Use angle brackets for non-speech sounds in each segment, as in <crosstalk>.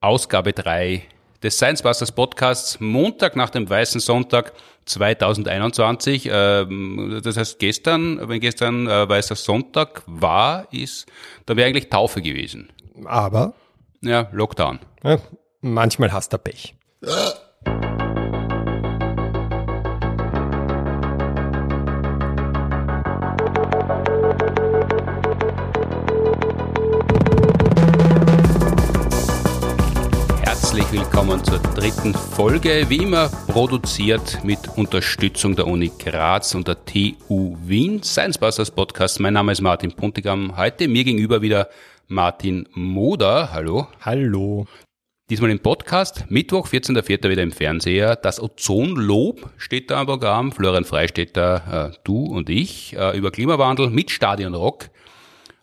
Ausgabe 3 des Science Busters Podcasts, Montag nach dem Weißen Sonntag 2021. Ähm, das heißt, gestern, wenn gestern äh, Weißer Sonntag war, ist, da wäre eigentlich Taufe gewesen. Aber? Ja, Lockdown. Ja, manchmal hast du Pech. <laughs> dritten Folge, wie immer produziert mit Unterstützung der Uni Graz und der TU Wien. Science Busters Podcast. Mein Name ist Martin Puntigam. Heute mir gegenüber wieder Martin Moder. Hallo. Hallo. Diesmal im Podcast. Mittwoch, 14.04. wieder im Fernseher. Das Ozonlob steht da am Programm. Florian Freistetter, äh, du und ich, äh, über Klimawandel mit Stadion Rock.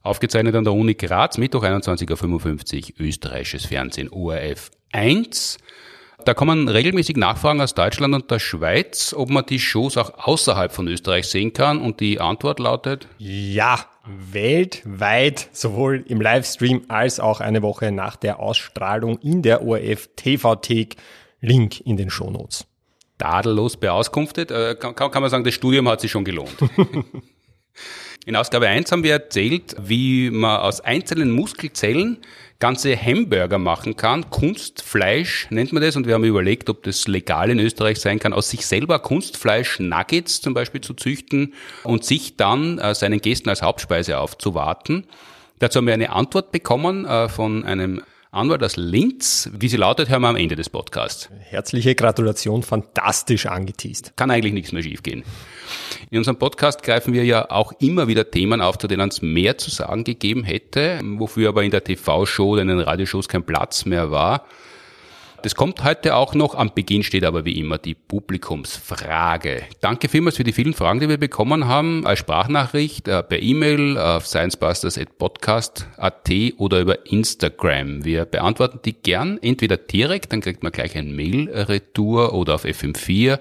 Aufgezeichnet an der Uni Graz, Mittwoch 21.55 Uhr, österreichisches Fernsehen, ORF 1. Da kommen regelmäßig Nachfragen aus Deutschland und der Schweiz, ob man die Shows auch außerhalb von Österreich sehen kann. Und die Antwort lautet? Ja, weltweit, sowohl im Livestream als auch eine Woche nach der Ausstrahlung in der ORF TV-Thek. Link in den Shownotes. Tadellos beauskunftet. Äh, kann, kann man sagen, das Studium hat sich schon gelohnt. <laughs> In Ausgabe 1 haben wir erzählt, wie man aus einzelnen Muskelzellen ganze Hamburger machen kann. Kunstfleisch nennt man das. Und wir haben überlegt, ob das legal in Österreich sein kann, aus sich selber Kunstfleisch-Nuggets zum Beispiel zu züchten und sich dann äh, seinen Gästen als Hauptspeise aufzuwarten. Dazu haben wir eine Antwort bekommen äh, von einem Anwalt aus Linz. Wie sie lautet, hören wir am Ende des Podcasts. Herzliche Gratulation, fantastisch angeteased. Kann eigentlich nichts mehr schiefgehen. In unserem Podcast greifen wir ja auch immer wieder Themen auf, zu denen es mehr zu sagen gegeben hätte, wofür aber in der TV-Show oder in den Radioshows kein Platz mehr war. Das kommt heute auch noch. Am Beginn steht aber wie immer die Publikumsfrage. Danke vielmals für die vielen Fragen, die wir bekommen haben, als Sprachnachricht, äh, per E-Mail auf sciencebusters.podcast.at oder über Instagram. Wir beantworten die gern, entweder direkt, dann kriegt man gleich ein Mail-Retour oder auf FM4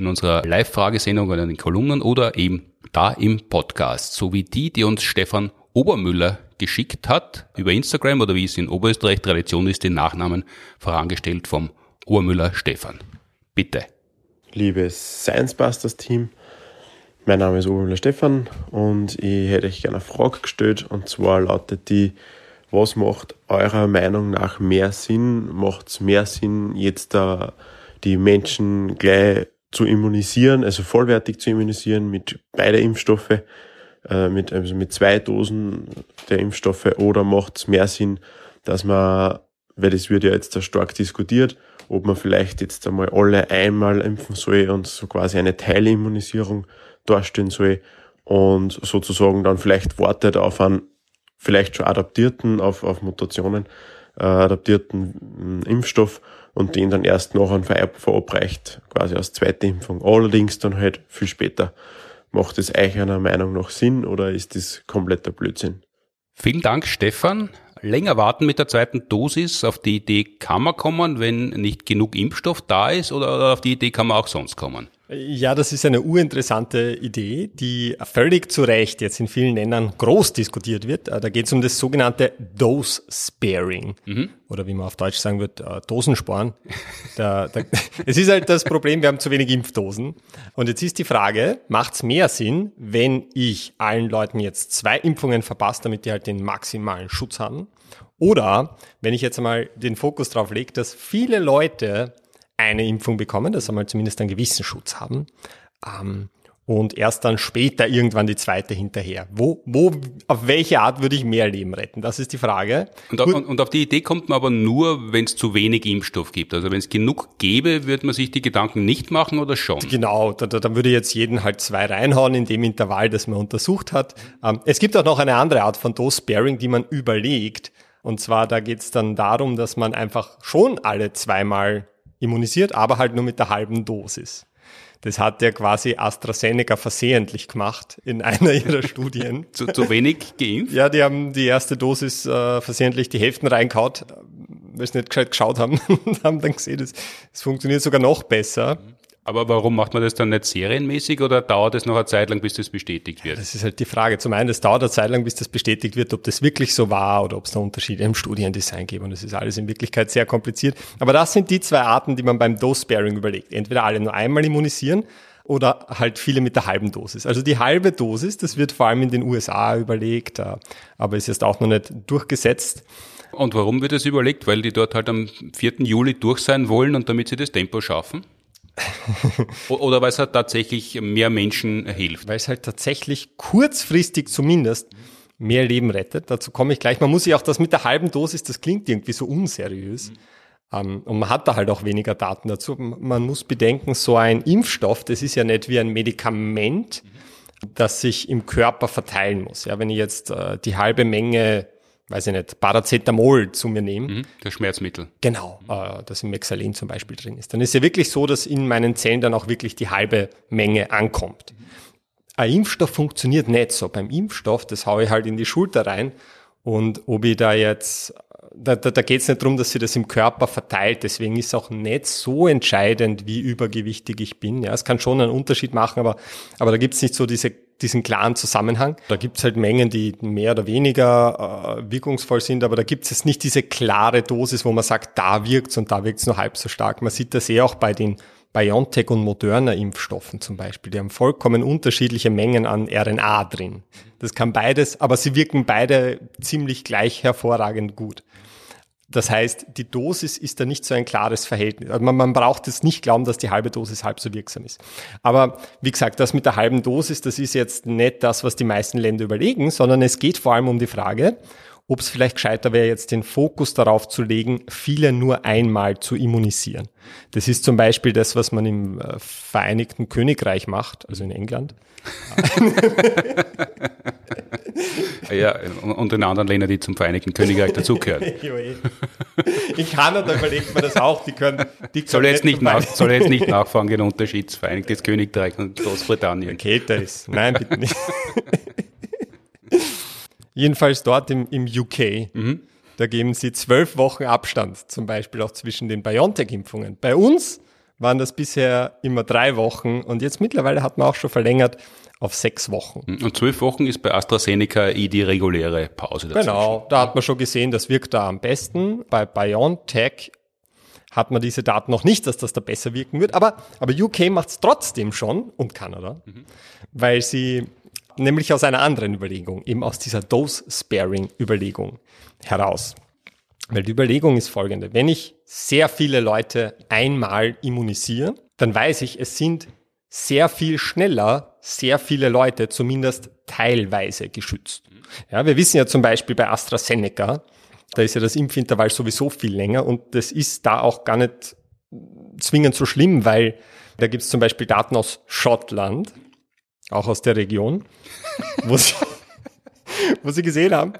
in unserer Live-Fragesendung oder in den Kolumnen oder eben da im Podcast, so wie die, die uns Stefan Obermüller geschickt hat über Instagram oder wie es in Oberösterreich Tradition ist, den Nachnamen vorangestellt vom Obermüller Stefan. Bitte. Liebes Science Busters Team, mein Name ist Obermüller Stefan und ich hätte euch gerne eine Frage gestellt und zwar lautet die, was macht eurer Meinung nach mehr Sinn? Macht es mehr Sinn, jetzt da die Menschen gleich zu immunisieren, also vollwertig zu immunisieren mit beide Impfstoffe, äh, mit, also mit zwei Dosen der Impfstoffe. Oder macht es mehr Sinn, dass man, weil das wird ja jetzt sehr stark diskutiert, ob man vielleicht jetzt einmal alle einmal impfen soll und so quasi eine Teilimmunisierung darstellen soll und sozusagen dann vielleicht wartet auf einen vielleicht schon adaptierten, auf, auf Mutationen äh, adaptierten äh, Impfstoff und den dann erst nachher verabreicht, quasi als zweite Impfung. Allerdings dann halt viel später. Macht es euch einer Meinung nach Sinn oder ist das kompletter Blödsinn? Vielen Dank, Stefan. Länger warten mit der zweiten Dosis. Auf die Idee kann man kommen, wenn nicht genug Impfstoff da ist oder auf die Idee kann man auch sonst kommen? Ja, das ist eine urinteressante Idee, die völlig zu Recht jetzt in vielen Ländern groß diskutiert wird. Äh, Da geht es um das sogenannte Dose Sparing. Mhm. Oder wie man auf Deutsch sagen wird, äh, Dosensporen. Da, da, <laughs> es ist halt das Problem, wir haben zu wenig Impfdosen. Und jetzt ist die Frage, macht es mehr Sinn, wenn ich allen Leuten jetzt zwei Impfungen verpasse, damit die halt den maximalen Schutz haben? Oder wenn ich jetzt einmal den Fokus drauf lege, dass viele Leute eine Impfung bekommen, dass sie mal zumindest einen gewissen Schutz haben. Ähm, und erst dann später irgendwann die zweite hinterher. Wo, wo, auf welche Art würde ich mehr Leben retten? Das ist die Frage. Und, und, und auf die Idee kommt man aber nur, wenn es zu wenig Impfstoff gibt. Also wenn es genug gäbe, würde man sich die Gedanken nicht machen oder schon? Genau, da, da, dann würde jetzt jeden halt zwei reinhauen in dem Intervall, das man untersucht hat. Ähm, es gibt auch noch eine andere Art von Dose-Sparing, die man überlegt. Und zwar, da geht es dann darum, dass man einfach schon alle zweimal immunisiert, aber halt nur mit der halben Dosis. Das hat ja quasi AstraZeneca versehentlich gemacht in <laughs> einer ihrer Studien. zu, zu wenig geimpft? Ja, die haben die erste Dosis äh, versehentlich die Hälften reinkaut, weil sie nicht gescheit geschaut haben und <laughs> haben dann gesehen, es, es funktioniert sogar noch besser. Aber warum macht man das dann nicht serienmäßig oder dauert es noch eine Zeit lang, bis das bestätigt wird? Das ist halt die Frage. Zum einen, es dauert eine Zeit lang, bis das bestätigt wird, ob das wirklich so war oder ob es da Unterschiede im Studiendesign gibt. Und das ist alles in Wirklichkeit sehr kompliziert. Aber das sind die zwei Arten, die man beim Dose-Sparing überlegt. Entweder alle nur einmal immunisieren oder halt viele mit der halben Dosis. Also die halbe Dosis, das wird vor allem in den USA überlegt, äh, aber ist jetzt auch noch nicht durchgesetzt. Und warum wird das überlegt? Weil die dort halt am 4. Juli durch sein wollen und damit sie das Tempo schaffen? Oder weil es halt tatsächlich mehr Menschen hilft? Weil es halt tatsächlich kurzfristig zumindest mehr Leben rettet. Dazu komme ich gleich. Man muss sich auch das mit der halben Dosis, das klingt irgendwie so unseriös. Mhm. und man hat da halt auch weniger Daten dazu. Man muss bedenken, so ein Impfstoff, das ist ja nicht wie ein Medikament, das sich im Körper verteilen muss. Ja, wenn ich jetzt äh, die halbe Menge weiß ich nicht, Paracetamol zu mir nehme. Mhm, das Schmerzmittel. Genau, äh, das im Mexalen zum Beispiel drin ist. Dann ist ja wirklich so, dass in meinen Zellen dann auch wirklich die halbe Menge ankommt. Ein Impfstoff funktioniert nicht so. Beim Impfstoff, das haue ich halt in die Schulter rein und ob ich da jetzt, da, da, da geht es nicht darum, dass sie das im Körper verteilt. Deswegen ist auch nicht so entscheidend, wie übergewichtig ich bin. Ja, es kann schon einen Unterschied machen, aber, aber da gibt es nicht so diese diesen klaren Zusammenhang. Da gibt es halt Mengen, die mehr oder weniger äh, wirkungsvoll sind, aber da gibt es jetzt nicht diese klare Dosis, wo man sagt, da wirkt's und da wirkt's nur halb so stark. Man sieht das eh auch bei den BioNTech und Moderna Impfstoffen zum Beispiel. Die haben vollkommen unterschiedliche Mengen an RNA drin. Das kann beides, aber sie wirken beide ziemlich gleich hervorragend gut. Das heißt, die Dosis ist da nicht so ein klares Verhältnis. Also man, man braucht jetzt nicht glauben, dass die halbe Dosis halb so wirksam ist. Aber wie gesagt, das mit der halben Dosis, das ist jetzt nicht das, was die meisten Länder überlegen, sondern es geht vor allem um die Frage, ob es vielleicht gescheiter wäre, jetzt den Fokus darauf zu legen, viele nur einmal zu immunisieren. Das ist zum Beispiel das, was man im äh, Vereinigten Königreich macht, also in England. <laughs> <laughs> <laughs> ja, und in anderen Ländern, die zum Vereinigten Königreich dazugehören. <laughs> in Kanada überlegt man das auch, die können, die soll, jetzt nicht nach, soll jetzt nicht <laughs> nachfragen, den Unterschied Vereinigtes Königreich und Großbritannien. Kälter ist. Nein, bitte nicht. Jedenfalls dort im, im UK. Mhm. Da geben sie zwölf Wochen Abstand, zum Beispiel auch zwischen den BioNTech-Impfungen. Bei uns waren das bisher immer drei Wochen und jetzt mittlerweile hat man auch schon verlängert auf sechs Wochen. Mhm. Und zwölf Wochen ist bei AstraZeneca eh die reguläre Pause dazwischen. Genau, da hat man schon gesehen, das wirkt da am besten. Bei BioNTech hat man diese Daten noch nicht, dass das da besser wirken wird. Aber, aber UK macht es trotzdem schon und Kanada, mhm. weil sie nämlich aus einer anderen Überlegung, eben aus dieser Dose-Sparing-Überlegung heraus. Weil die Überlegung ist folgende. Wenn ich sehr viele Leute einmal immunisiere, dann weiß ich, es sind sehr viel schneller sehr viele Leute zumindest teilweise geschützt. Ja, wir wissen ja zum Beispiel bei AstraZeneca, da ist ja das Impfintervall sowieso viel länger und das ist da auch gar nicht zwingend so schlimm, weil da gibt es zum Beispiel Daten aus Schottland, auch aus der Region, <laughs> wo sie, wo sie gesehen haben,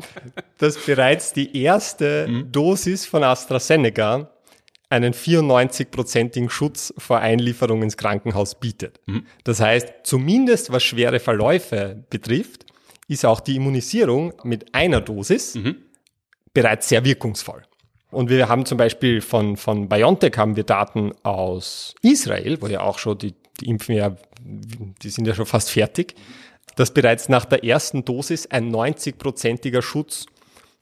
dass bereits die erste mhm. Dosis von AstraZeneca einen 94-prozentigen Schutz vor Einlieferung ins Krankenhaus bietet. Mhm. Das heißt, zumindest was schwere Verläufe betrifft, ist auch die Immunisierung mit einer Dosis mhm. bereits sehr wirkungsvoll. Und wir haben zum Beispiel von, von BioNTech haben wir Daten aus Israel, wo ja auch schon die, die Impfen ja, die sind ja schon fast fertig, dass bereits nach der ersten Dosis ein 90-prozentiger Schutz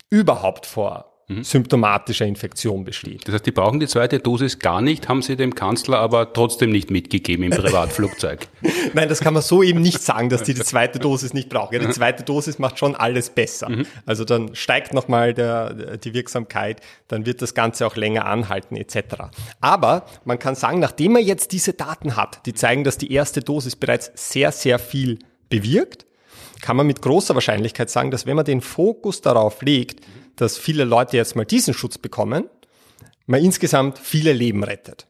überhaupt vor mhm. symptomatischer Infektion besteht. Das heißt, die brauchen die zweite Dosis gar nicht, haben sie dem Kanzler aber trotzdem nicht mitgegeben im Privatflugzeug. <laughs> Nein, das kann man so eben nicht sagen, dass die die zweite Dosis nicht brauchen. Ja, die zweite Dosis macht schon alles besser. Mhm. Also dann steigt nochmal die Wirksamkeit, dann wird das Ganze auch länger anhalten etc. Aber man kann sagen, nachdem man jetzt diese Daten hat, die zeigen, dass die erste Dosis bereits sehr, sehr viel bewirkt, kann man mit großer Wahrscheinlichkeit sagen, dass wenn man den Fokus darauf legt, dass viele Leute jetzt mal diesen Schutz bekommen, man insgesamt viele Leben rettet.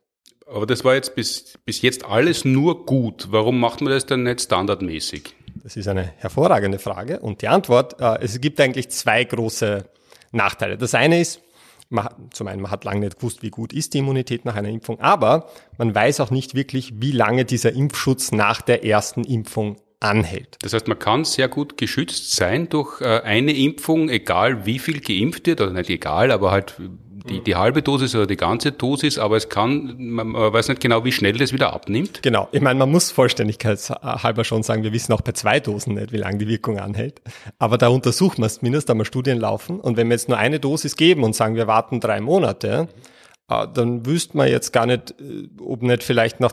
Aber das war jetzt bis, bis jetzt alles nur gut. Warum macht man das dann nicht standardmäßig? Das ist eine hervorragende Frage. Und die Antwort, äh, es gibt eigentlich zwei große Nachteile. Das eine ist, man, zum einen, man hat lange nicht gewusst, wie gut ist die Immunität nach einer Impfung, aber man weiß auch nicht wirklich, wie lange dieser Impfschutz nach der ersten Impfung anhält. Das heißt, man kann sehr gut geschützt sein durch äh, eine Impfung, egal wie viel geimpft wird, oder nicht egal, aber halt die, die halbe Dosis oder die ganze Dosis, aber es kann, man, weiß nicht genau, wie schnell das wieder abnimmt. Genau. Ich meine, man muss vollständigkeitshalber schon sagen, wir wissen auch bei zwei Dosen nicht, wie lange die Wirkung anhält. Aber da untersucht man es zumindest, da wir Studien laufen. Und wenn wir jetzt nur eine Dosis geben und sagen, wir warten drei Monate, äh, dann wüsste man jetzt gar nicht, äh, ob nicht vielleicht nach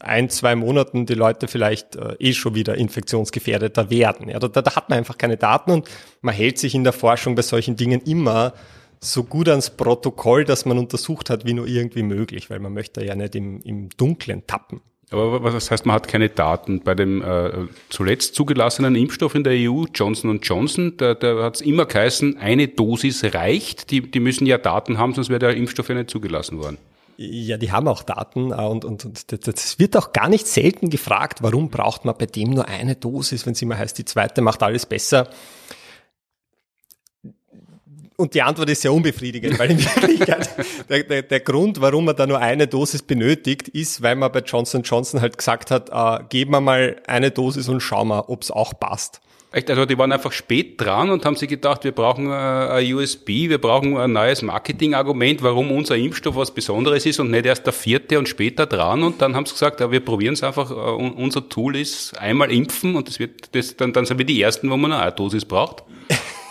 ein, zwei Monaten die Leute vielleicht äh, eh schon wieder infektionsgefährdeter werden. Ja, da, da hat man einfach keine Daten und man hält sich in der Forschung bei solchen Dingen immer so gut ans Protokoll, dass man untersucht hat, wie nur irgendwie möglich, weil man möchte ja nicht im, im Dunklen tappen. Aber was heißt, man hat keine Daten? Bei dem äh, zuletzt zugelassenen Impfstoff in der EU, Johnson Johnson, da, da hat es immer geheißen, eine Dosis reicht. Die, die müssen ja Daten haben, sonst wäre der Impfstoff ja nicht zugelassen worden. Ja, die haben auch Daten äh, und, und, und das wird auch gar nicht selten gefragt, warum braucht man bei dem nur eine Dosis, wenn es immer heißt, die zweite macht alles besser. Und die Antwort ist sehr unbefriedigend, weil in Wirklichkeit <laughs> der, der, der, Grund, warum man da nur eine Dosis benötigt, ist, weil man bei Johnson Johnson halt gesagt hat, äh, geben wir mal eine Dosis und schauen wir, ob es auch passt. Echt, also die waren einfach spät dran und haben sich gedacht, wir brauchen äh, ein USB, wir brauchen ein neues Marketingargument, warum unser Impfstoff was Besonderes ist und nicht erst der vierte und später dran. Und dann haben sie gesagt, wir probieren es einfach, äh, unser Tool ist einmal impfen und das wird, das, dann, dann sind wir die Ersten, wo man eine Dosis braucht.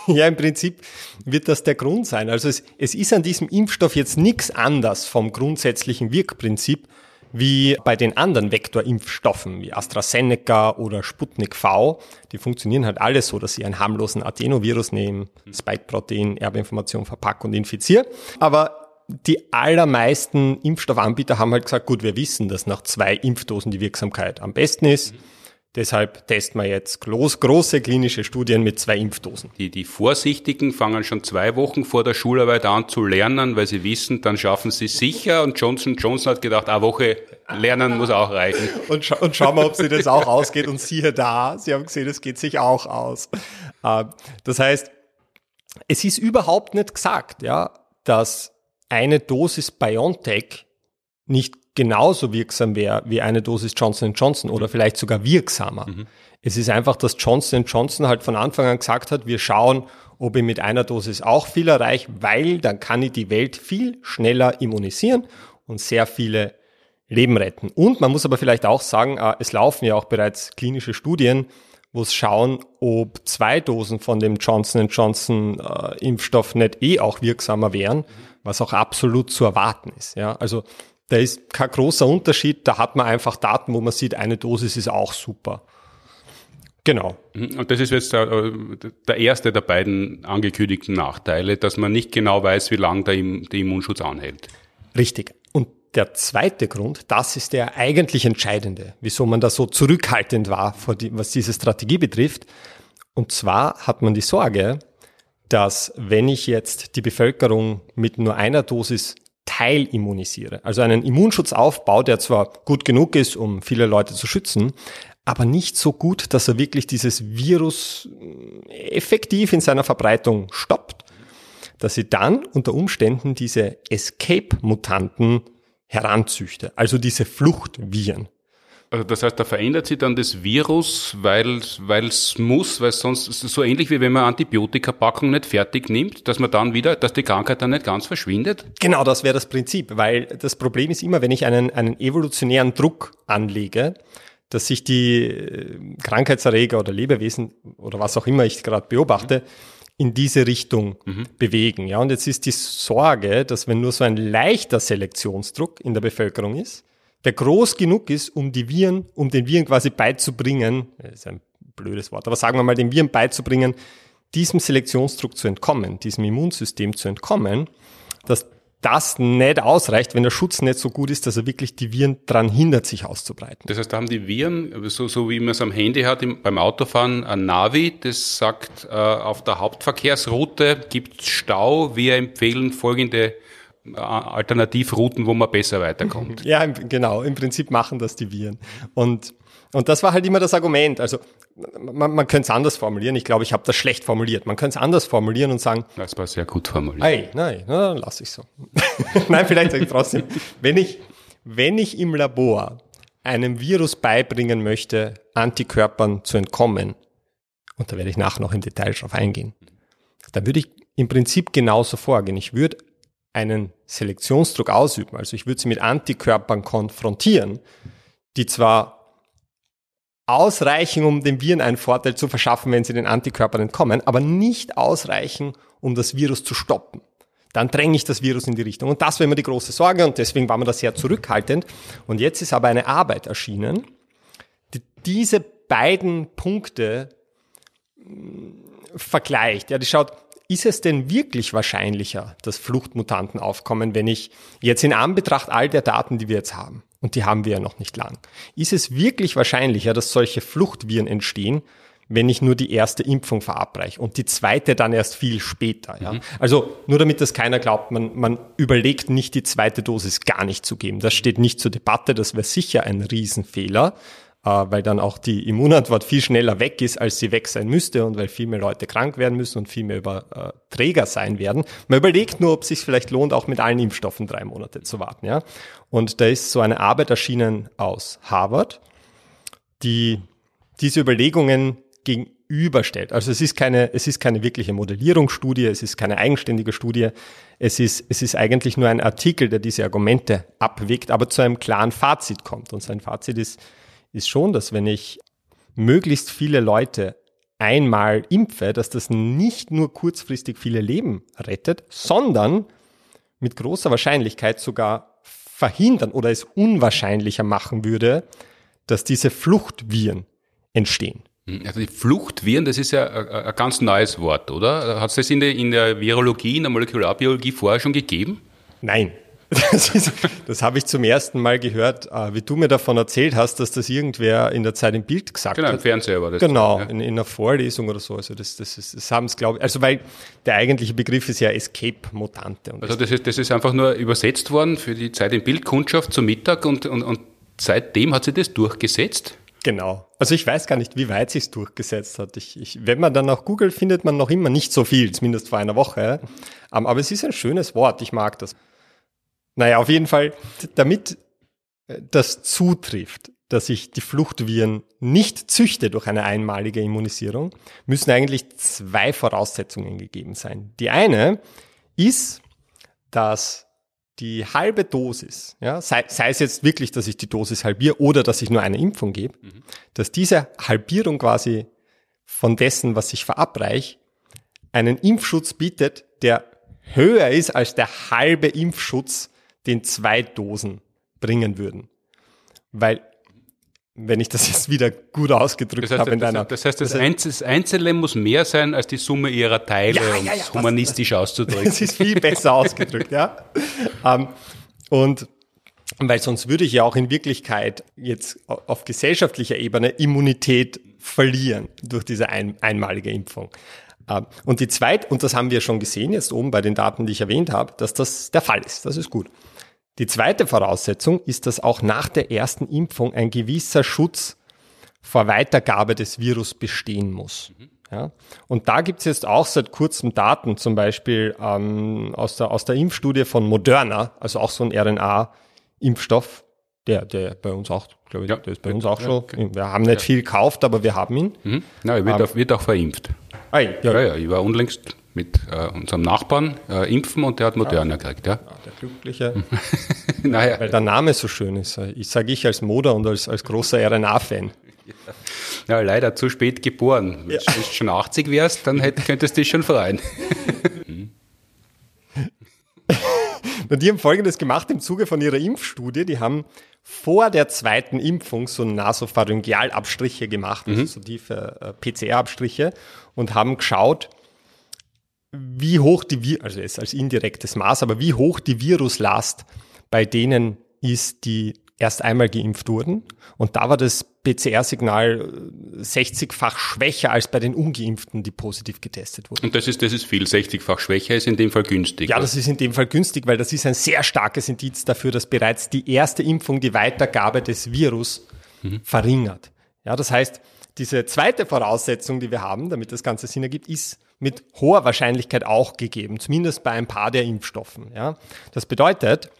<laughs> Ja, im Prinzip wird das der Grund sein. Also es, es ist an diesem Impfstoff jetzt nichts anders vom grundsätzlichen Wirkprinzip wie bei den anderen Vektorimpfstoffen wie AstraZeneca oder Sputnik V. Die funktionieren halt alle so, dass sie einen harmlosen Adenovirus nehmen, Spike-Protein, Erbinformation verpacken und infizieren. Aber die allermeisten Impfstoffanbieter haben halt gesagt, gut, wir wissen, dass nach zwei Impfdosen die Wirksamkeit am besten ist. Deshalb testen wir jetzt groß, große klinische Studien mit zwei Impfdosen. Die, die Vorsichtigen fangen schon zwei Wochen vor der Schularbeit an zu lernen, weil sie wissen, dann schaffen sie sicher. Und Johnson Johnson hat gedacht, eine Woche lernen muss auch reichen. <laughs> Und, scha und schauen wir, ob sie das auch ausgeht. Und siehe da, sie haben gesehen, es geht sich auch aus. Äh, das heißt, es ist überhaupt nicht gesagt, ja, dass eine Dosis BioNTech nicht genauso wirksam wäre wie eine Dosis Johnson Johnson oder vielleicht sogar wirksamer. Mhm. Es ist einfach, dass Johnson Johnson halt von Anfang an gesagt hat, wir schauen, ob ich mit einer Dosis auch viel erreiche, weil dann kann ich die Welt viel schneller immunisieren und sehr viele Leben retten. Und man muss aber vielleicht auch sagen, äh, es laufen ja auch bereits klinische Studien, wo es schauen, ob zwei Dosen von dem Johnson Johnson äh, Impfstoff nicht eh auch wirksamer wären, was auch absolut zu erwarten ist. Ja, also da ist kein großer Unterschied. Da hat man einfach Daten, wo man sieht, eine Dosis ist auch super. Genau. Mhm. Und das ist jetzt der, äh, der, erste der beiden angekündigten Nachteile, dass man nicht genau weiß, wie lange der, der Immunschutz anhält. Richtig. Und der zweite Grund, das ist der eigentlich entscheidende, wieso man da so zurückhaltend war, was diese Strategie betrifft. Und zwar hat man die Sorge, dass wenn ich jetzt die Bevölkerung mit nur einer Dosis teilimmunisiere. Also einen Immunschutzaufbau, der zwar gut genug ist, um viele Leute zu schützen, aber nicht so gut, dass er wirklich dieses Virus äh, effektiv in seiner Verbreitung stoppt, dass sie dann unter Umständen diese Escape-Mutanten heranzüchte, also diese Fluchtviren. Also das heißt, da verändert sich dann das Virus, weil es muss, weil sonst ist es so ähnlich wie wenn man Antibiotikapackung nicht fertig nimmt, dass man dann wieder, dass die Krankheit dann nicht ganz verschwindet? Genau, das wäre das Prinzip, weil das Problem ist immer, wenn ich einen, einen evolutionären Druck anlege, dass sich die äh, Krankheitserreger oder Lebewesen oder was auch immer ich gerade beobachte, in diese Richtung mhm. bewegen. Ja, und jetzt ist die Sorge, dass wenn nur so ein leichter Selektionsdruck in der Bevölkerung ist, der groß genug ist, um die Viren, um den Viren quasi beizubringen, ist ein blödes Wort, aber sagen wir mal, den Viren beizubringen, diesem Selektionsdruck zu entkommen, diesem Immunsystem zu entkommen, dass das nicht ausreicht, wenn der Schutz nicht so gut ist, dass er wirklich die Viren daran hindert, sich auszubreiten. Das heißt, da haben die Viren, so, so wie man es am Handy hat im, beim Autofahren, ein Navi, das sagt, äh, auf der Hauptverkehrsroute gibt es Stau, wir empfehlen folgende Alternativrouten, wo man besser weiterkommt. Ja, genau. Im Prinzip machen das die Viren. Und, und das war halt immer das Argument. Also man, man könnte es anders formulieren. Ich glaube, ich habe das schlecht formuliert. Man könnte es anders formulieren und sagen. Das war sehr gut formuliert. Hey, nein, na, dann lass ich so. <laughs> nein, vielleicht sage ich trotzdem. Wenn ich, wenn ich im Labor einem Virus beibringen möchte, Antikörpern zu entkommen, und da werde ich nachher noch im Detail drauf eingehen, dann würde ich im Prinzip genauso vorgehen. Ich würde einen Selektionsdruck ausüben, also ich würde sie mit Antikörpern konfrontieren, die zwar ausreichen, um den Viren einen Vorteil zu verschaffen, wenn sie den Antikörpern entkommen, aber nicht ausreichen, um das Virus zu stoppen. Dann dränge ich das Virus in die Richtung. Und das war immer die große Sorge und deswegen war man da sehr zurückhaltend. Und jetzt ist aber eine Arbeit erschienen, die diese beiden Punkte hm, vergleicht. Ja, die schaut, ist es denn wirklich wahrscheinlicher, dass Fluchtmutanten aufkommen, wenn ich jetzt in Anbetracht all der Daten, die wir jetzt haben, und die haben wir ja noch nicht lang, ist es wirklich wahrscheinlicher, dass solche Fluchtviren entstehen, wenn ich nur die erste Impfung verabreiche und die zweite dann erst viel später. Ja? Mhm. Also nur damit das keiner glaubt, man, man überlegt nicht die zweite Dosis gar nicht zu geben. Das steht nicht zur Debatte, das wäre sicher ein Riesenfehler. Äh, weil dann auch die Immunantwort viel schneller weg ist, als sie weg sein müsste und weil viel mehr Leute krank werden müssen und viel mehr Überträger äh, sein werden. Man überlegt nur, ob es sich vielleicht lohnt, auch mit allen Impfstoffen drei Monate zu warten. Ja? Und da ist so eine Arbeit erschienen aus Harvard, die diese Überlegungen gegenüberstellt. Also es ist keine, es ist keine wirkliche Modellierungsstudie, es ist keine eigenständige Studie. Es ist, es ist eigentlich nur ein Artikel, der diese Argumente abwägt, aber zu einem klaren Fazit kommt. Und sein Fazit ist, ist schon, dass wenn ich möglichst viele Leute einmal impfe, dass das nicht nur kurzfristig viele Leben rettet, sondern mit großer Wahrscheinlichkeit sogar verhindern oder es unwahrscheinlicher machen würde, dass diese Fluchtviren entstehen. Also die Fluchtviren, das ist ja ein ganz neues Wort, oder? Hat es das in der, in der Virologie, in der Molekularbiologie vorher schon gegeben? Nein, das, das habe ich zum ersten Mal gehört, äh, wie du mir davon erzählt hast, dass das irgendwer in der Zeit im Bild gesagt genau, hat. Genau, im Fernseher war das. Genau, ja. in, in, einer Vorlesung oder so. Also das, das, ist, das haben es, glaube ich, also weil der eigentliche Begriff ist ja Escape-Mutante. Also das ist, das ist einfach nur übersetzt worden für die Zeit im Bildkundschaft zum Mittag und, und, und seitdem hat sich das durchgesetzt. Genau. Also ich weiß gar nicht, wie weit sich durchgesetzt hat. Ich, ich, wenn man dann auch googelt, findet man noch immer nicht so viel, zumindest vor einer Woche. Ähm, aber es ist ein schönes Wort, ich mag das. Naja, auf jeden Fall, damit äh, das zutrifft, dass ich die Fluchtviren nicht züchte durch eine einmalige Immunisierung, müssen eigentlich zwei Voraussetzungen gegeben sein. Die eine ist, dass die halbe Dosis, ja, sei, sei es jetzt wirklich, dass ich die Dosis halbiere oder dass ich nur eine Impfung gebe, mhm. dass diese Halbierung quasi von dessen, was ich verabreiche, einen Impfschutz bietet, der höher ist als der halbe Impfschutz, den zwei Dosen bringen würden. Weil, wenn ich das jetzt wieder gut ausgedrückt das heißt, habe in deiner... Das heißt, das, das Einzelne muss mehr sein als die Summe ihrer Teile, ja, um ja, ja, humanistisch das, auszudrücken. Das ist viel besser <laughs> ausgedrückt, ja. Um, ähm, und weil sonst würde ich ja auch in Wirklichkeit jetzt auf gesellschaftlicher Ebene Immunität verlieren durch diese ein, einmalige Impfung. Ähm, und die zweite, und das haben wir schon gesehen jetzt oben bei den Daten, die ich erwähnt habe, dass das der Fall ist. Das ist gut. Die zweite Voraussetzung ist, dass auch nach der ersten Impfung ein gewisser Schutz vor Weitergabe des Virus bestehen muss. Ja? Und da gibt's jetzt auch seit kurzem Daten, zum Beispiel ähm, aus, der, aus der Impfstudie von Moderna, also auch so ein RNA-Impfstoff, der, der bei uns auch, glaube ich, ja, der ist bei uns auch ja, schon. Okay. Wir haben nicht viel gekauft, aber wir haben ihn. Mhm. Ja, er wird, ähm, wird auch verimpft. Ah, ja. ja, ja, ich war unlängst mit äh, unserem Nachbarn äh, impfen und der hat Moderna gekriegt. Ja. der Glückliche. <laughs> naja. Weil der Name so schön ist. Ich sage ich als Moder und als, als großer RNA-Fan. Ja, leider zu spät geboren. Wenn du schon 80 wärst, dann hätt, könntest du dich schon freuen. <laughs> <laughs> und die haben Folgendes gemacht im Zuge von ihrer Impfstudie. Die haben vor der zweiten Impfung so Nasopharyngealabstriche gemacht, also mhm. so tiefe äh, PCR-Abstriche und haben geschaut, wie hoch die, also jetzt als indirektes Maß, aber wie hoch die Viruslast bei denen ist, die erst einmal geimpft wurden. Und da war das PCR-Signal 60-fach schwächer als bei den Ungeimpften, die positiv getestet wurden. Und das ist, das ist viel. 60-fach schwächer ist in dem Fall günstig. Ja, das ist in dem Fall günstig, weil das ist ein sehr starkes Indiz dafür, dass bereits die erste Impfung die Weitergabe des Virus mhm. verringert. Ja, das heißt, diese zweite Voraussetzung, die wir haben, damit das Ganze Sinn ergibt, ist mit hoher Wahrscheinlichkeit auch gegeben, zumindest bei ein paar der Impfstoffen. Ja. Das bedeutet,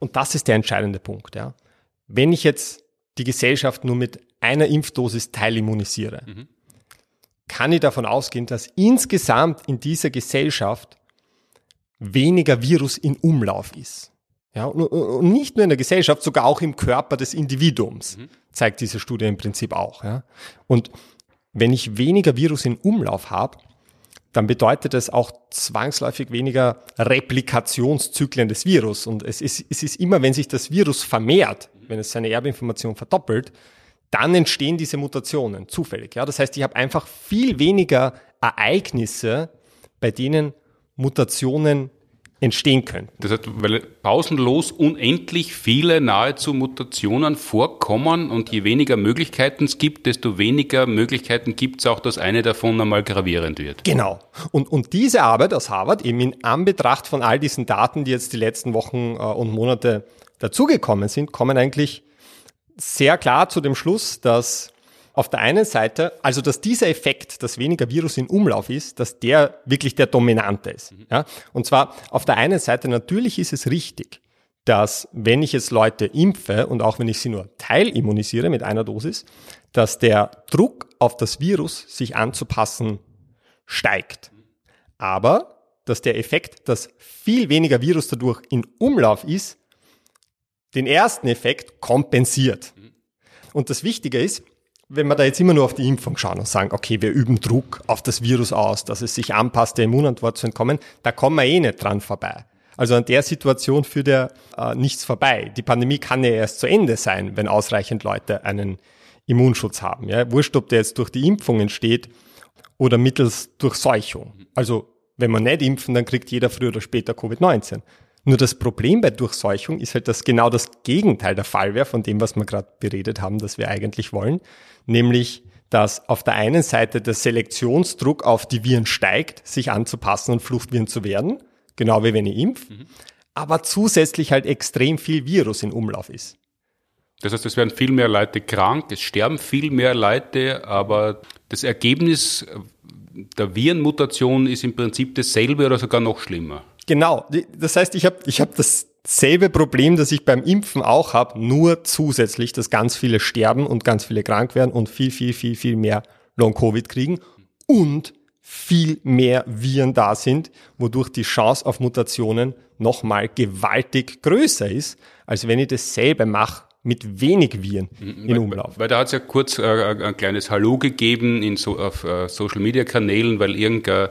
und das ist der entscheidende Punkt, ja, wenn ich jetzt die Gesellschaft nur mit einer Impfdosis teilimmunisiere, mhm. kann ich davon ausgehen, dass insgesamt in dieser Gesellschaft weniger Virus in Umlauf ist. Ja, und, nicht nur in der Gesellschaft, sogar auch im Körper des Individuums, mhm. zeigt diese Studie im Prinzip auch. Ja. Und wenn ich weniger Virus in Umlauf habe, dann bedeutet es auch zwangsläufig weniger Replikationszyklen des Virus. Und es ist, es ist immer, wenn sich das Virus vermehrt, wenn es seine Erbinformation verdoppelt, dann entstehen diese Mutationen zufällig. Ja, das heißt, ich habe einfach viel weniger Ereignisse, bei denen Mutationen entstehen können. Das heißt, weil pausenlos unendlich viele nahezu Mutationen vorkommen und je weniger Möglichkeiten es gibt, desto weniger Möglichkeiten gibt es auch, dass eine davon einmal gravierend wird. Genau. Und, und diese Arbeit aus Harvard, eben in Anbetracht von all diesen Daten, die jetzt die letzten Wochen äh, und Monate dazugekommen sind, kommen eigentlich sehr klar zu dem Schluss, dass auf der einen Seite, also dass dieser Effekt, dass weniger Virus in Umlauf ist, dass der wirklich der dominante ist. Mhm. Ja? Und zwar auf der einen Seite natürlich ist es richtig, dass wenn ich jetzt Leute impfe und auch wenn ich sie nur teilimmunisiere mit einer Dosis, dass der Druck auf das Virus sich anzupassen steigt. Aber dass der Effekt, dass viel weniger Virus dadurch in Umlauf ist, den ersten Effekt kompensiert. Mhm. Und das Wichtige ist, wenn wir da jetzt immer nur auf die Impfung schauen und sagen, okay, wir üben Druck auf das Virus aus, dass es sich anpasst, der Immunantwort zu entkommen, da kommen wir eh nicht dran vorbei. Also an der Situation führt ja äh, nichts vorbei. Die Pandemie kann ja erst zu Ende sein, wenn ausreichend Leute einen Immunschutz haben. Ja? Wurscht, ob der jetzt durch die Impfung entsteht oder mittels Durchseuchung. Also wenn wir nicht impfen, dann kriegt jeder früher oder später Covid-19. Nur das Problem bei Durchseuchung ist halt, dass genau das Gegenteil der Fall wäre von dem, was wir gerade beredet haben, dass wir eigentlich wollen. Nämlich, dass auf der einen Seite der Selektionsdruck auf die Viren steigt, sich anzupassen und Fluchtviren zu werden, genau wie wenn ich impf, mhm. aber zusätzlich halt extrem viel Virus in Umlauf ist. Das heißt, es werden viel mehr Leute krank, es sterben viel mehr Leute, aber das Ergebnis der Virenmutation ist im Prinzip dasselbe oder sogar noch schlimmer. Genau. Das heißt, ich habe ich hab dasselbe Problem, das ich beim Impfen auch habe, nur zusätzlich, dass ganz viele sterben und ganz viele krank werden und viel, viel, viel, viel mehr Long-Covid kriegen und viel mehr Viren da sind, wodurch die Chance auf Mutationen nochmal gewaltig größer ist, als wenn ich dasselbe mache mit wenig Viren mhm. in Umlauf. Weil, weil da hat es ja kurz äh, ein kleines Hallo gegeben in so, auf äh, Social-Media-Kanälen, weil irgendein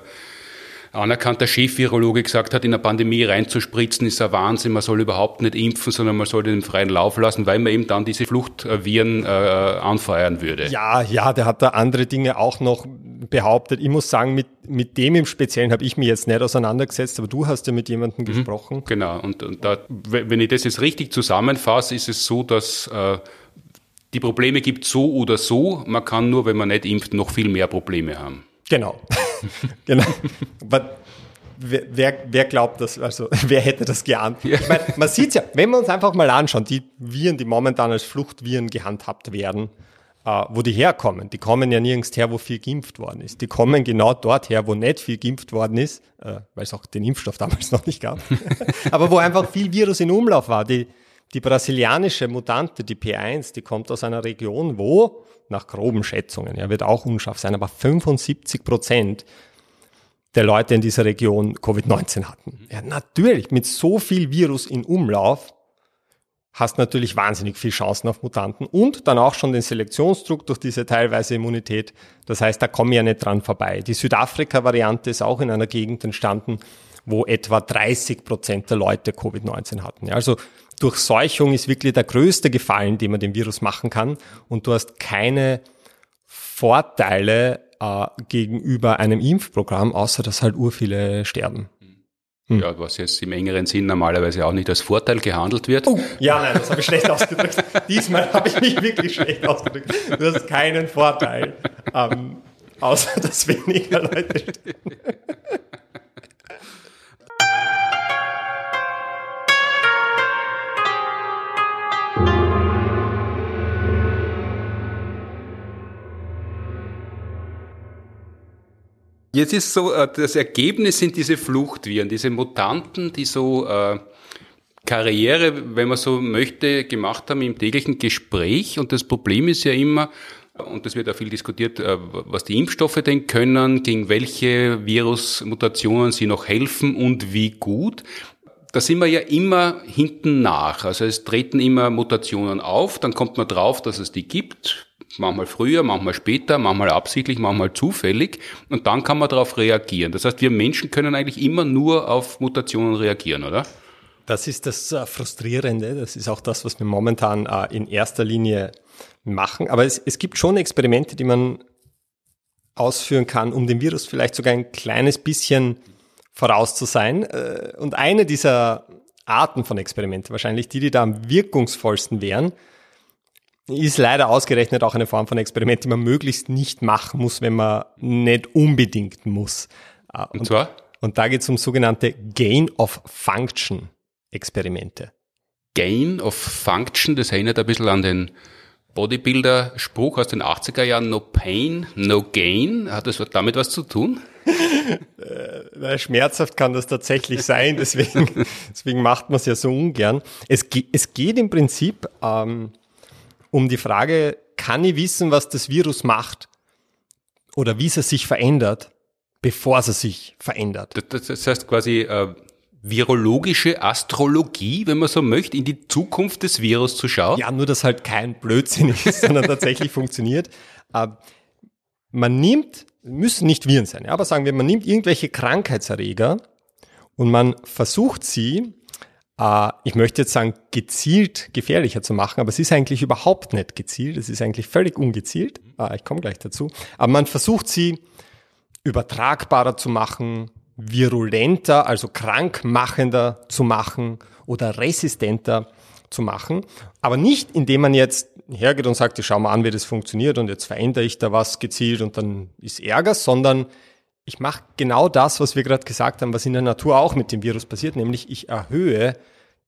anerkannter Chef-Virologe gesagt hat, in eine Pandemie reinzuspritzen ist ein Wahnsinn, man soll überhaupt nicht impfen, sondern man soll den freien Lauf lassen, weil man eben dann diese Fluchtviren äh, anfeuern würde. Ja, ja, der hat da andere Dinge auch noch behauptet. Ich muss sagen, mit, mit dem im Speziellen habe ich mich jetzt nicht auseinandergesetzt, aber du hast ja mit jemandem mhm, gesprochen. Genau, und, und da, wenn ich das jetzt richtig zusammenfasse, ist es so, dass äh, die Probleme gibt so oder so. Man kann nur, wenn man nicht impft, noch viel mehr Probleme haben. Genau. <laughs> genau. Wer, wer, wer glaubt das, also <laughs> wer hätte das geahnt? Ich meine, man sieht ja, wenn wir uns einfach mal anschauen, die Viren, die momentan als Fluchtviren gehandhabt werden, äh, wo die herkommen, die kommen ja nirgends her, wo viel geimpft worden ist. Die kommen genau dort her, wo nicht viel geimpft worden ist, äh, weil es auch den Impfstoff damals <laughs> noch nicht gab, aber wo einfach viel Virus in Umlauf war. Die, die brasilianische Mutante, die P1, die kommt aus einer Region, wo nach groben Schätzungen, ja, wird auch unscharf sein, aber 75 Prozent der Leute in dieser Region Covid-19 hatten. Ja, natürlich, mit so viel Virus in Umlauf hast natürlich wahnsinnig viel Chancen auf Mutanten und dann auch schon den Selektionsdruck durch diese teilweise Immunität. Das heißt, da kommen ja nicht dran vorbei. Die Südafrika-Variante ist auch in einer Gegend entstanden, wo etwa 30 Prozent der Leute Covid-19 hatten. Ja, also Durchseuchung ist wirklich der größte Gefallen, den man dem Virus machen kann. Und du hast keine Vorteile äh, gegenüber einem Impfprogramm, außer dass halt ur viele sterben. Hm. Ja, was jetzt im engeren Sinn normalerweise auch nicht als Vorteil gehandelt wird. Oh, ja, nein, das habe ich schlecht <laughs> ausgedrückt. Diesmal habe ich mich wirklich schlecht ausgedrückt. Du hast keinen Vorteil, ähm, außer dass weniger Leute sterben. Jetzt ist so, äh, das Ergebnis sind diese Fluchtviren, diese Mutanten, die so äh, Karriere, wenn man so möchte, gemacht haben im täglichen Gespräch. Und das Problem ist ja immer, Und es wird auch viel diskutiert, äh, was die Impfstoffe denn können, gegen welche Virusmutationen sie noch helfen und wie gut. Da sind wir ja immer hinten nach. Also es treten immer Mutationen auf, dann kommt man drauf, dass es die gibt. Manchmal früher, manchmal später, manchmal absichtlich, manchmal zufällig. Und dann kann man darauf reagieren. Das heißt, wir Menschen können eigentlich immer nur auf Mutationen reagieren, oder? Das ist das äh, Frustrierende. Das ist auch das, was wir momentan äh, in erster Linie machen. Aber es, es gibt schon Experimente, die man ausführen kann, um dem Virus vielleicht sogar ein kleines bisschen voraus zu sein. Äh, und eine dieser Arten von Experimenten, wahrscheinlich die, die da am wirkungsvollsten wären, ist leider ausgerechnet auch eine Form von Experiment, die man möglichst nicht machen muss, wenn man nicht unbedingt muss. Und, und zwar? Und da geht es um sogenannte Gain of Function. Experimente. Gain of Function, das erinnert ein bisschen an den Bodybuilder-Spruch aus den 80er Jahren, no pain, no gain. Hat das damit was zu tun? äh, schmerzhaft kann das tatsächlich sein, deswegen, <laughs> deswegen macht man es ja so ungern. Es, es geht im Prinzip ähm, um die Frage, kann ich wissen, was das Virus macht oder wie es sich verändert, bevor es sich verändert? Das, heißt quasi, äh, virologische Astrologie, wenn man so möchte, in die Zukunft des Virus zu schauen? Ja, nur dass halt kein Blödsinn ist, <laughs> sondern tatsächlich funktioniert. Äh, man nimmt, müssen nicht Viren sein, aber sagen wir, man nimmt irgendwelche Krankheitserreger und man versucht sie, äh, ich möchte jetzt sagen, gezielt gefährlicher zu machen, aber es ist eigentlich überhaupt nicht gezielt, es ist eigentlich völlig ungezielt. Äh, ich komme gleich dazu. Aber man versucht sie übertragbarer zu machen, virulenter, also krankmachender zu machen oder resistenter zu machen. Aber nicht, indem man jetzt hergeht und sagt, ich schau mal an, wie das funktioniert und jetzt verändere ich da was gezielt und dann ist Ärger, sondern ich mache genau das, was wir gerade gesagt haben, was in der Natur auch mit dem Virus passiert, nämlich ich erhöhe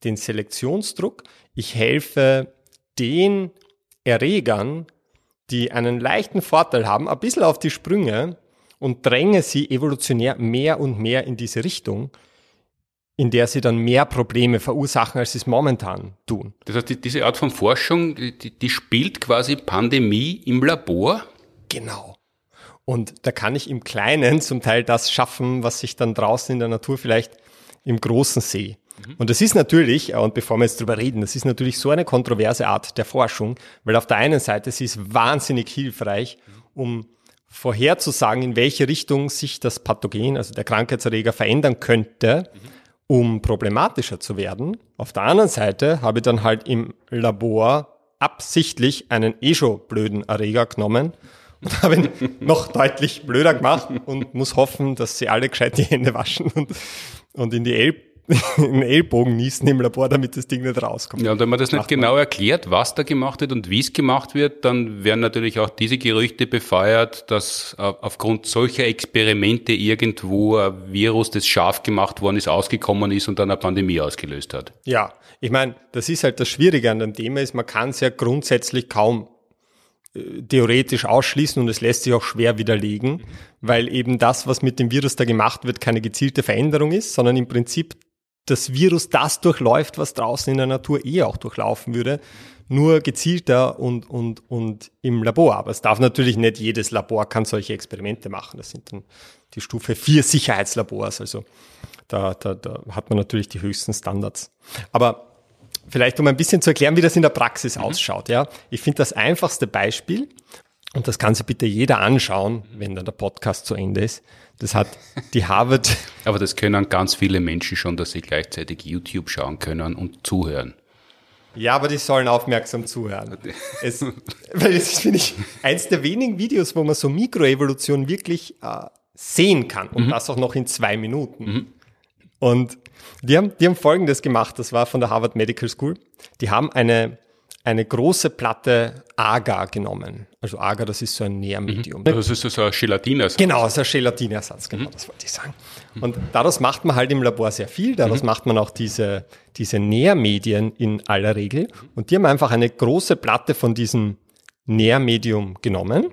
den Selektionsdruck, ich helfe den Erregern, die einen leichten Vorteil haben, ein bisschen auf die Sprünge, und dränge sie evolutionär mehr und mehr in diese Richtung, in der sie dann mehr Probleme verursachen, als sie es momentan tun. Das heißt, die, diese Art von Forschung, die, die spielt quasi Pandemie im Labor? Genau. Und da kann ich im Kleinen zum Teil das schaffen, was ich dann draußen in der Natur vielleicht im Großen sehe. Mhm. Und das ist natürlich, und bevor wir jetzt drüber reden, das ist natürlich so eine kontroverse Art der Forschung, weil auf der einen Seite sie ist wahnsinnig hilfreich, um vorherzusagen, in welche Richtung sich das Pathogen, also der Krankheitserreger, verändern könnte, um problematischer zu werden. Auf der anderen Seite habe ich dann halt im Labor absichtlich einen eh schon blöden Erreger genommen und <laughs> habe ihn noch deutlich blöder gemacht und muss hoffen, dass sie alle gescheit die Hände waschen und, und in die Elbe <laughs> einen Ellbogen niesen im Labor, damit das Ding nicht rauskommt. Ja, und wenn man das nicht genau erklärt, was da gemacht wird und wie es gemacht wird, dann werden natürlich auch diese Gerüchte befeuert, dass äh, aufgrund solcher Experimente irgendwo ein Virus, das scharf gemacht worden ist, ausgekommen ist und dann eine Pandemie ausgelöst hat. Ja, ich meine, das ist halt das Schwierige an dem Thema, ist, man kann es ja grundsätzlich kaum äh, theoretisch ausschließen und es lässt sich auch schwer widerlegen, weil eben das, was mit dem Virus da gemacht wird, keine gezielte Veränderung ist, sondern im Prinzip das Virus das durchläuft, was draußen in der Natur eh auch durchlaufen würde, nur gezielter und, und, und im Labor. Aber es darf natürlich nicht jedes Labor kann solche Experimente machen. Das sind dann die Stufe 4 Sicherheitslabors. Also da, da, da hat man natürlich die höchsten Standards. Aber vielleicht um ein bisschen zu erklären, wie das in der Praxis mhm. ausschaut. Ja, ich finde das einfachste Beispiel, und das kann sich bitte jeder anschauen, wenn dann der Podcast zu Ende ist. Das hat die Harvard. <laughs> Aber das können ganz viele Menschen schon, dass sie gleichzeitig YouTube schauen können und zuhören. Ja, aber die sollen aufmerksam zuhören. Es, weil das finde ich eins der wenigen Videos, wo man so Mikroevolution wirklich äh, sehen kann und mhm. das auch noch in zwei Minuten. Mhm. Und die haben, die haben Folgendes gemacht. Das war von der Harvard Medical School. Die haben eine eine große Platte Agar genommen. Also Agar, das ist so ein Nährmedium. Mhm. Das ist so ein Gelatinersatz. Genau, so ein Gelatinersatz, genau, mhm. das wollte ich sagen. Und daraus macht man halt im Labor sehr viel, daraus mhm. macht man auch diese, diese Nährmedien in aller Regel. Und die haben einfach eine große Platte von diesem Nährmedium genommen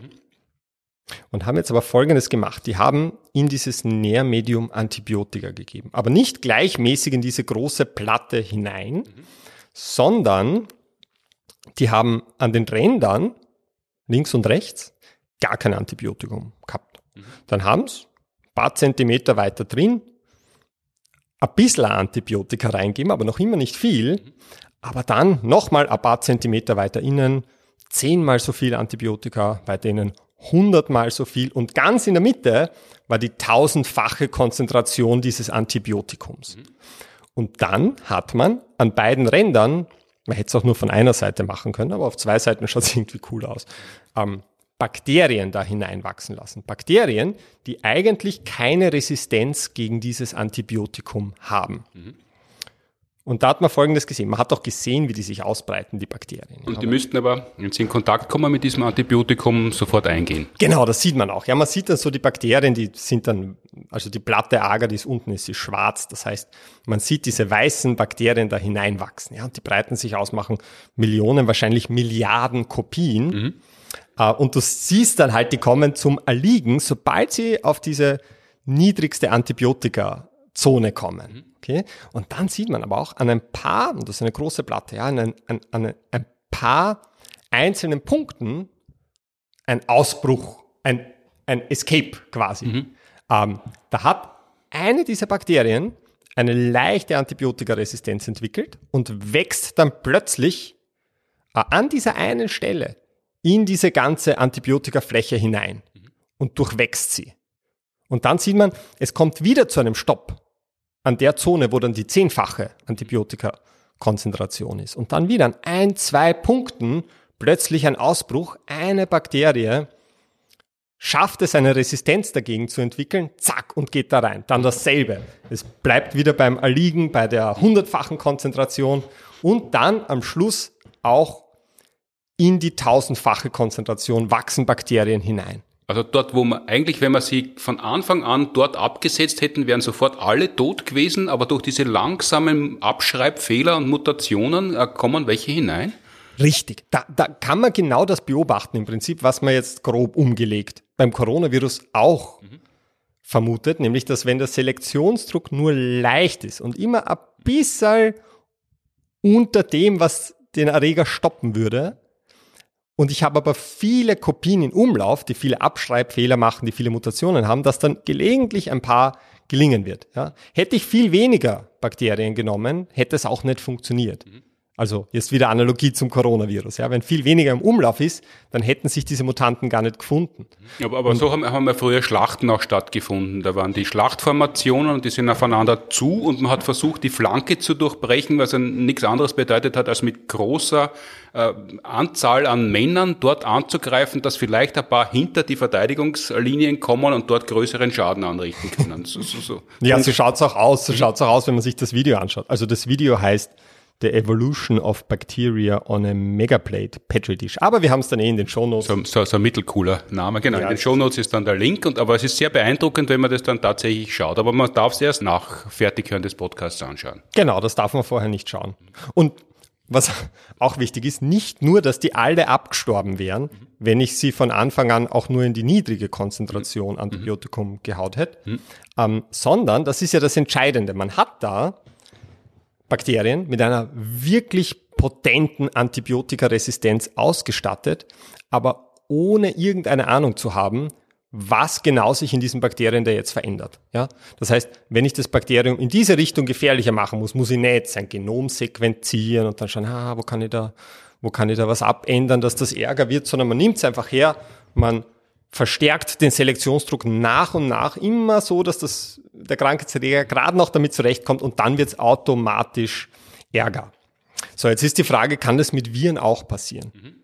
und haben jetzt aber Folgendes gemacht. Die haben in dieses Nährmedium Antibiotika gegeben. Aber nicht gleichmäßig in diese große Platte hinein, sondern die haben an den Rändern links und rechts, gar kein Antibiotikum gehabt. Dann haben sie ein paar Zentimeter weiter drin ein bisschen Antibiotika reingeben, aber noch immer nicht viel. Aber dann nochmal ein paar Zentimeter weiter innen, zehnmal so viel Antibiotika, weiter innen hundertmal so viel und ganz in der Mitte war die tausendfache Konzentration dieses Antibiotikums. Und dann hat man an beiden Rändern, man hätte es auch nur von einer Seite machen können, aber auf zwei Seiten <laughs> schaut es irgendwie cool aus, ähm, Bakterien da hineinwachsen lassen. Bakterien, die eigentlich keine Resistenz gegen dieses Antibiotikum haben. Mhm. Und da hat man Folgendes gesehen. Man hat auch gesehen, wie die sich ausbreiten, die Bakterien. Und die müssten aber, wenn sie in Kontakt kommen mit diesem Antibiotikum, sofort eingehen. Genau, das sieht man auch. Ja, man sieht dann so die Bakterien, die sind dann, also die Platte Ager, die ist unten ist, ist schwarz. Das heißt, man sieht diese weißen Bakterien da hineinwachsen. Ja, und die breiten sich aus, machen Millionen, wahrscheinlich Milliarden Kopien. Mhm. Uh, und du siehst dann halt, die kommen zum Erliegen, sobald sie auf diese niedrigste Antibiotika-Zone kommen. Mhm. Okay? Und dann sieht man aber auch an ein paar, und das ist eine große Platte, ja, an ein, an, an ein paar einzelnen Punkten ein Ausbruch, ein, ein Escape quasi. Mhm. Ähm, da hat eine dieser Bakterien eine leichte Antibiotikaresistenz entwickelt und wächst dann plötzlich äh, an dieser einen Stelle in diese ganze Antibiotikafläche hinein und durchwächst sie. Und dann sieht man, es kommt wieder zu einem Stopp an der Zone, wo dann die zehnfache Antibiotikakonzentration ist. Und dann wieder an ein, zwei Punkten plötzlich ein Ausbruch, eine Bakterie schafft es, eine Resistenz dagegen zu entwickeln, zack, und geht da rein. Dann dasselbe. Es bleibt wieder beim Erliegen, bei der hundertfachen Konzentration und dann am Schluss auch in die tausendfache Konzentration wachsen Bakterien hinein. Also dort, wo man eigentlich, wenn man sie von Anfang an dort abgesetzt hätten, wären sofort alle tot gewesen, aber durch diese langsamen Abschreibfehler und Mutationen äh, kommen welche hinein? Richtig. Da, da kann man genau das beobachten im Prinzip, was man jetzt grob umgelegt beim Coronavirus auch mhm. vermutet, nämlich dass wenn der Selektionsdruck nur leicht ist und immer ein bisschen unter dem, was den Erreger stoppen würde, und ich habe aber viele Kopien in Umlauf, die viele Abschreibfehler machen, die viele Mutationen haben, dass dann gelegentlich ein paar gelingen wird. Ja. Hätte ich viel weniger Bakterien genommen, hätte es auch nicht funktioniert. Mhm. Also jetzt wieder Analogie zum Coronavirus. Ja, wenn viel weniger im Umlauf ist, dann hätten sich diese Mutanten gar nicht gefunden. Aber, aber so haben, haben ja früher Schlachten auch stattgefunden. Da waren die Schlachtformationen und die sind aufeinander zu und man hat versucht, die Flanke zu durchbrechen, was nichts anderes bedeutet hat, als mit großer äh, Anzahl an Männern dort anzugreifen, dass vielleicht ein paar hinter die Verteidigungslinien kommen und dort größeren Schaden anrichten können. So, so, so. Ja, so schaut's auch aus. So schaut's auch aus, wenn man sich das Video anschaut. Also das Video heißt The Evolution of Bacteria on a Megaplate Petri Dish. Aber wir haben es dann eh in den Shownotes. So, so, so ein mittelcooler Name, genau. Ja, in den Shownotes ist dann der Link, und, aber es ist sehr beeindruckend, wenn man das dann tatsächlich schaut. Aber man darf es erst nach Fertighören des Podcasts anschauen. Genau, das darf man vorher nicht schauen. Und was <laughs> auch wichtig ist, nicht nur, dass die alle abgestorben wären, mhm. wenn ich sie von Anfang an auch nur in die niedrige Konzentration mhm. Antibiotikum gehaut hätte, mhm. ähm, sondern, das ist ja das Entscheidende, man hat da Bakterien mit einer wirklich potenten Antibiotikaresistenz ausgestattet, aber ohne irgendeine Ahnung zu haben, was genau sich in diesen Bakterien da jetzt verändert. Ja? Das heißt, wenn ich das Bakterium in diese Richtung gefährlicher machen muss, muss ich nicht sein Genom sequenzieren und dann schauen, ah, wo kann ich da, wo kann ich da was abändern, dass das ärger wird, sondern man nimmt es einfach her, man verstärkt den Selektionsdruck nach und nach immer so, dass das, der Krankheitserreger gerade noch damit zurechtkommt und dann wird es automatisch ärger. So, jetzt ist die Frage, kann das mit Viren auch passieren? Mhm.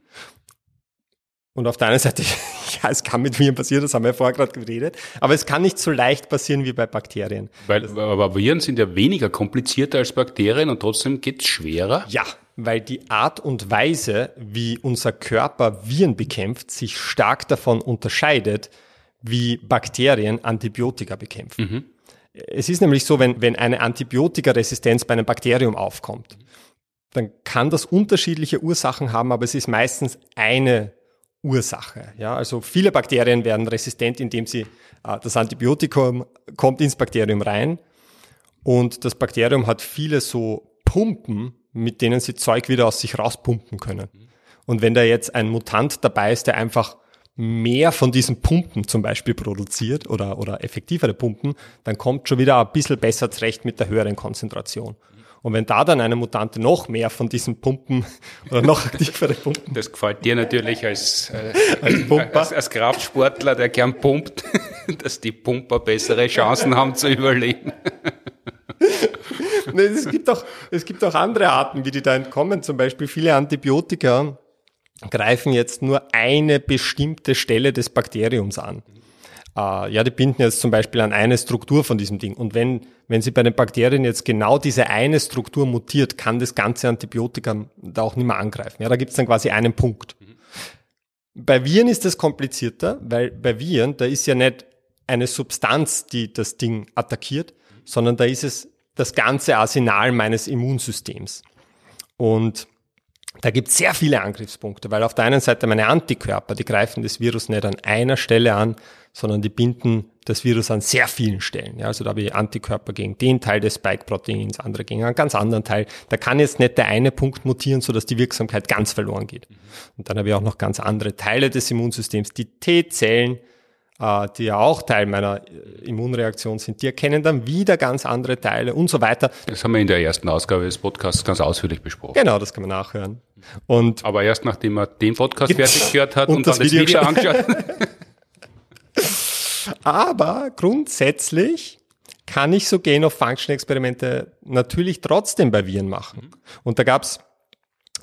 Und auf der einen Seite, <laughs> ja, es kann mit Viren passieren, das haben wir ja vorher gerade geredet, aber es kann nicht so leicht passieren wie bei Bakterien. Weil, aber Viren sind ja weniger komplizierter als Bakterien und trotzdem geht's schwerer? Ja, weil die Art und Weise, wie unser Körper Viren bekämpft, sich stark davon unterscheidet, wie Bakterien Antibiotika bekämpfen. Mhm. Es ist nämlich so, wenn, wenn eine Antibiotikaresistenz bei einem Bakterium aufkommt, dann kann das unterschiedliche Ursachen haben, aber es ist meistens eine Ursache. Ja, also viele Bakterien werden resistent, indem sie äh, das Antibiotikum kommt ins Bakterium rein und das Bakterium hat viele so Pumpen, mit denen sie Zeug wieder aus sich rauspumpen können. Und wenn da jetzt ein Mutant dabei ist, der einfach mehr von diesen Pumpen zum Beispiel produziert oder, oder effektivere Pumpen, dann kommt schon wieder ein bisschen besser zurecht mit der höheren Konzentration. Und wenn da dann eine Mutante noch mehr von diesen Pumpen <laughs> oder noch aktivere Pumpen. Das gefällt dir natürlich als, äh, als, als, als Kraftsportler, der gern pumpt, <laughs> dass die Pumper bessere Chancen haben zu überleben. <laughs> es, gibt auch, es gibt auch andere Arten, wie die da entkommen. Zum Beispiel viele Antibiotika greifen jetzt nur eine bestimmte Stelle des Bakteriums an. Uh, ja, die binden jetzt zum Beispiel an eine Struktur von diesem Ding. Und wenn, wenn sie bei den Bakterien jetzt genau diese eine Struktur mutiert, kann das ganze Antibiotika da auch nicht mehr angreifen. Ja, da gibt es dann quasi einen Punkt. Mhm. Bei Viren ist das komplizierter, weil bei Viren, da ist ja nicht eine Substanz, die das Ding attackiert, mhm. sondern da ist es das ganze Arsenal meines Immunsystems. Und da gibt es sehr viele Angriffspunkte, weil auf der einen Seite meine Antikörper, die greifen das Virus nicht an einer Stelle an, sondern die binden das Virus an sehr vielen Stellen. Ja, also da habe ich Antikörper gegen den Teil des Spike-Proteins, andere gegen einen ganz anderen Teil. Da kann jetzt nicht der eine Punkt mutieren, sodass die Wirksamkeit ganz verloren geht. Und dann habe ich auch noch ganz andere Teile des Immunsystems, die T-Zellen, die ja auch Teil meiner äh, Immunreaktion sind, die erkennen dann wieder ganz andere Teile und so weiter. Das haben wir in der ersten Ausgabe des Podcasts ganz ausführlich besprochen. Genau, das kann man nachhören. Und Aber erst nachdem man den Podcast fertig gehört hat <laughs> und, und das dann das Video, Video angeschaut <laughs> Aber grundsätzlich kann ich so Gain-of-Function-Experimente natürlich trotzdem bei Viren machen. Und da gab's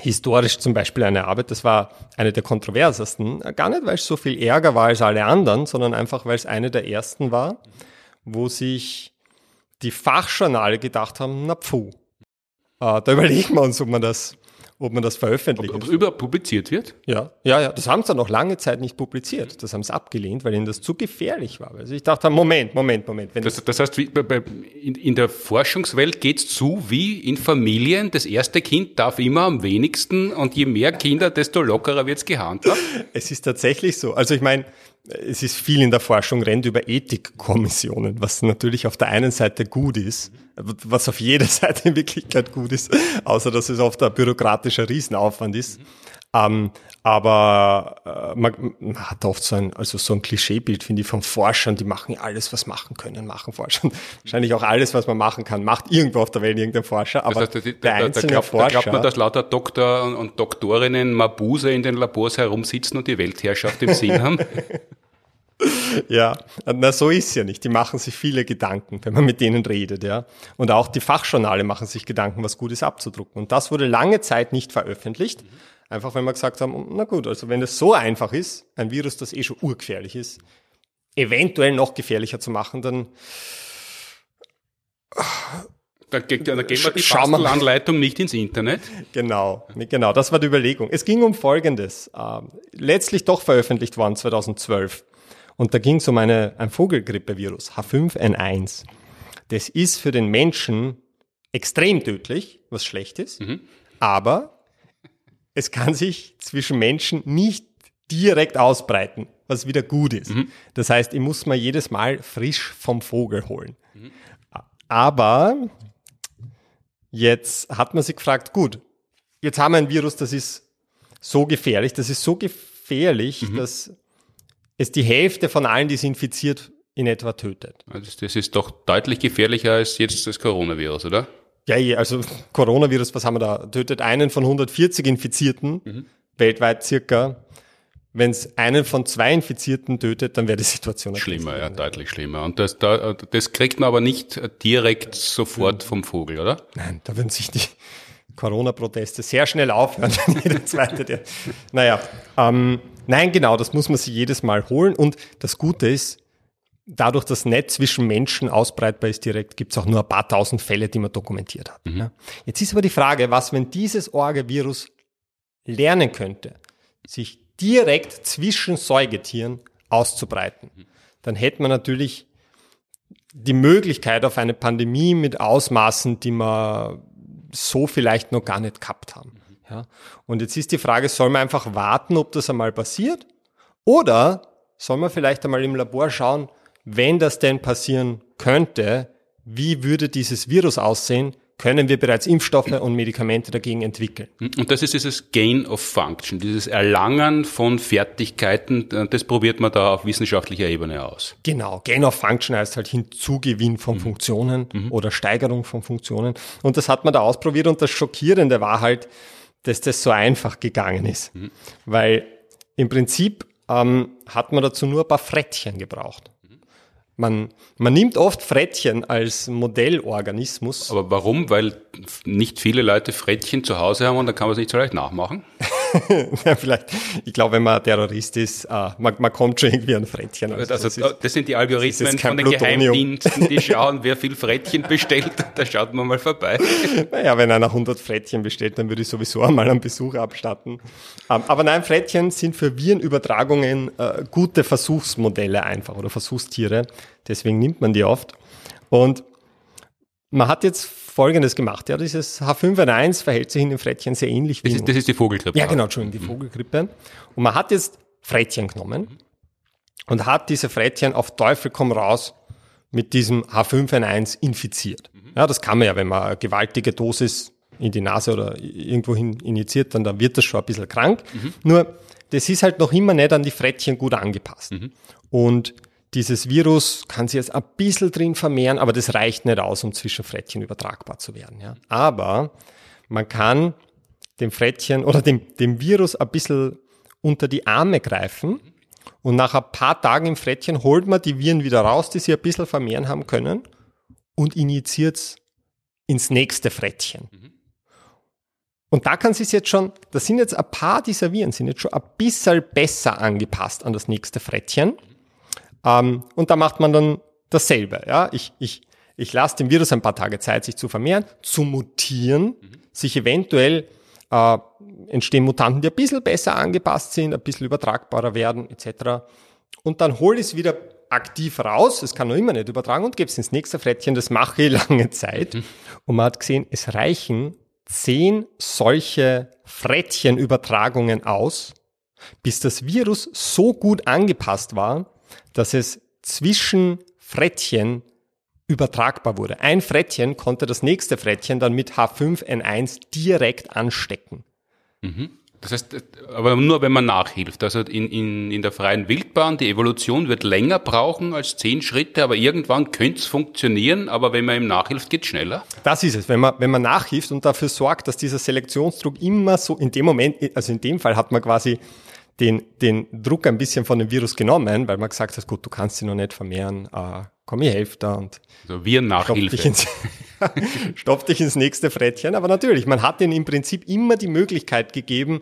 historisch zum Beispiel eine Arbeit, das war eine der kontroversesten, gar nicht, weil es so viel ärger war als alle anderen, sondern einfach, weil es eine der ersten war, wo sich die Fachjournale gedacht haben, na pfuh, äh, da <laughs> überlegen wir uns, ob man das ob man das veröffentlicht. Ob es überhaupt publiziert wird? Ja, ja, ja. Das haben sie dann noch lange Zeit nicht publiziert. Das haben sie abgelehnt, weil ihnen das zu gefährlich war. Also ich dachte, Moment, Moment, Moment. Das, das, heißt, in, der Forschungswelt geht es zu wie in Familien. Das erste Kind darf immer am wenigsten und je mehr Kinder, desto lockerer wird es gehandhabt. Es ist tatsächlich so. Also ich meine, es ist viel in der Forschung, rennt über Ethikkommissionen, was natürlich auf der einen Seite gut ist, was auf jeder <laughs> Seite in Wirklichkeit gut ist, außer dass es oft ein bürokratischer Riesenaufwand ist. Mhm. Ähm, aber äh, man, man, hat oft so ein, also so ein Klischeebild, finde ich, von Forschern, die machen alles, was machen können, machen Forscher. <laughs> Wahrscheinlich auch alles, was man machen kann, macht irgendwo auf der Welt irgendein Forscher. Aber das heißt, der, der einzelne da, glaubt, Forscher, da glaubt man, dass lauter Doktor und, und Doktorinnen Mabuse in den Labors herumsitzen und die Weltherrschaft im Sinn haben. <laughs> <laughs> Ja, na so ist ja nicht. Die machen sich viele Gedanken, wenn man mit denen redet, ja. Und auch die Fachjournale machen sich Gedanken, was Gutes abzudrucken. Und das wurde lange Zeit nicht veröffentlicht. Einfach, wenn wir gesagt haben, na gut, also wenn es so einfach ist, ein Virus, das eh schon urgefährlich ist, eventuell noch gefährlicher zu machen, dann dann, dann gehen wir die Bastelanleitung nicht ins Internet. Genau, genau, das war die Überlegung. Es ging um Folgendes. Ähm, letztlich doch veröffentlicht worden 2012. Und da ging es um eine, ein Vogelgrippevirus, H5N1. Das ist für den Menschen extrem tödlich, was schlecht ist, mhm. aber es kann sich zwischen Menschen nicht direkt ausbreiten, was wieder gut ist. Mhm. Das heißt, ich muss mal jedes Mal frisch vom Vogel holen. Mhm. Aber jetzt hat man sich gefragt, gut, jetzt haben wir ein Virus, das ist so gefährlich, das ist so gefährlich, mhm. dass es die Hälfte von allen, die es infiziert, in etwa tötet. Also das ist doch deutlich gefährlicher als jetzt das Coronavirus, oder? Ja, also Coronavirus, was haben wir da? Tötet einen von 140 Infizierten, mhm. weltweit circa. Wenn es einen von zwei Infizierten tötet, dann wäre die Situation schlimmer, ja, deutlich schlimmer. Und das, da, das kriegt man aber nicht direkt sofort mhm. vom Vogel, oder? Nein, da würden sich die Corona-Proteste sehr schnell aufhören. <laughs> jeder zweite, der, naja, ähm, Nein, genau, das muss man sich jedes Mal holen. Und das Gute ist, dadurch, dass Netz zwischen Menschen ausbreitbar ist direkt, gibt es auch nur ein paar tausend Fälle, die man dokumentiert hat. Mhm. Jetzt ist aber die Frage, was, wenn dieses Orge-Virus lernen könnte, sich direkt zwischen Säugetieren auszubreiten, mhm. dann hätte man natürlich die Möglichkeit auf eine Pandemie mit Ausmaßen, die man so vielleicht noch gar nicht gehabt haben. Ja? Und jetzt ist die Frage, soll man einfach warten, ob das einmal passiert? Oder soll man vielleicht einmal im Labor schauen, wenn das denn passieren könnte, wie würde dieses Virus aussehen? können wir bereits Impfstoffe und Medikamente dagegen entwickeln. Und das ist dieses Gain of Function, dieses Erlangen von Fertigkeiten, das probiert man da auf wissenschaftlicher Ebene aus. Genau, Gain of Function heißt halt Hinzugewinn von mhm. Funktionen mhm. oder Steigerung von Funktionen. Und das hat man da ausprobiert und das Schockierende war halt, dass das so einfach gegangen ist. Mhm. Weil im Prinzip ähm, hat man dazu nur ein paar Frettchen gebraucht. Man, man nimmt oft Frettchen als Modellorganismus. Aber warum? Weil nicht viele Leute Frettchen zu Hause haben und dann kann man es nicht so leicht nachmachen? <laughs> <laughs> ja, vielleicht, ich glaube, wenn man Terrorist ist, uh, man, man kommt schon irgendwie an Frettchen. Also, also das, ist, das, sind die Algorithmen von den Plutonium. Geheimdiensten, die <laughs> schauen, wer viel Frettchen bestellt, da schaut man mal vorbei. Naja, wenn einer 100 Frettchen bestellt, dann würde ich sowieso einmal einen Besuch abstatten. Ähm, aber nein, Frettchen sind für Virenübertragungen uh, gute Versuchsmodelle einfach oder Versuchstiere. Deswegen nimmt man die oft. Und man hat jetzt Folgendes gemacht. Ja, dieses H5N1 verhält sich in den Frettchen sehr ähnlich wie. Das ist, das ist die Vogelgrippe. Ja, genau, Entschuldigung, die mhm. Vogelgrippe. Und man hat jetzt Frettchen genommen und hat diese Frettchen auf Teufel komm raus mit diesem H5N1 infiziert. Mhm. Ja, das kann man ja, wenn man eine gewaltige Dosis in die Nase oder irgendwo hin injiziert, dann, dann wird das schon ein bisschen krank. Mhm. Nur, das ist halt noch immer nicht an die Frettchen gut angepasst. Mhm. Und dieses Virus kann sich jetzt ein bisschen drin vermehren, aber das reicht nicht aus, um zwischen Frettchen übertragbar zu werden. Ja. Aber man kann dem Frettchen oder dem, dem Virus ein bisschen unter die Arme greifen und nach ein paar Tagen im Frettchen holt man die Viren wieder raus, die sie ein bisschen vermehren haben können und injiziert es ins nächste Frettchen. Und da kann sich jetzt schon, da sind jetzt ein paar dieser Viren, sind jetzt schon ein bisschen besser angepasst an das nächste Frettchen. Ähm, und da macht man dann dasselbe. Ja? Ich, ich, ich lasse dem Virus ein paar Tage Zeit, sich zu vermehren, zu mutieren, mhm. sich eventuell äh, entstehen Mutanten, die ein bisschen besser angepasst sind, ein bisschen übertragbarer werden, etc. Und dann hole ich es wieder aktiv raus, es kann noch immer nicht übertragen und gebe es ins nächste Frettchen, das mache ich <laughs> lange Zeit. Mhm. <laughs> Und man hat gesehen, es reichen zehn solche Frettchenübertragungen aus, bis das Virus so gut angepasst war, dass es zwischen Frettchen übertragbar wurde. Ein Frettchen konnte das nächste Frettchen dann mit H5N1 direkt anstecken. Mhm. Das heißt, aber nur wenn man nachhilft. Also in, in, in der freien Wildbahn, die Evolution wird länger brauchen als zehn Schritte, aber irgendwann könnte es funktionieren, aber wenn man ihm nachhilft, geht es schneller. Das ist es. Wenn man, wenn man nachhilft und dafür sorgt, dass dieser Selektionsdruck immer so in dem Moment, also in dem Fall hat man quasi den, den Druck ein bisschen von dem Virus genommen, weil man gesagt hat, gut, du kannst sie noch nicht vermehren, äh, komm, ich helfe da und so wir Nachhilfe. Stopf dich, ins, <laughs> stopf dich ins nächste Frettchen. Aber natürlich, man hat ihnen im Prinzip immer die Möglichkeit gegeben,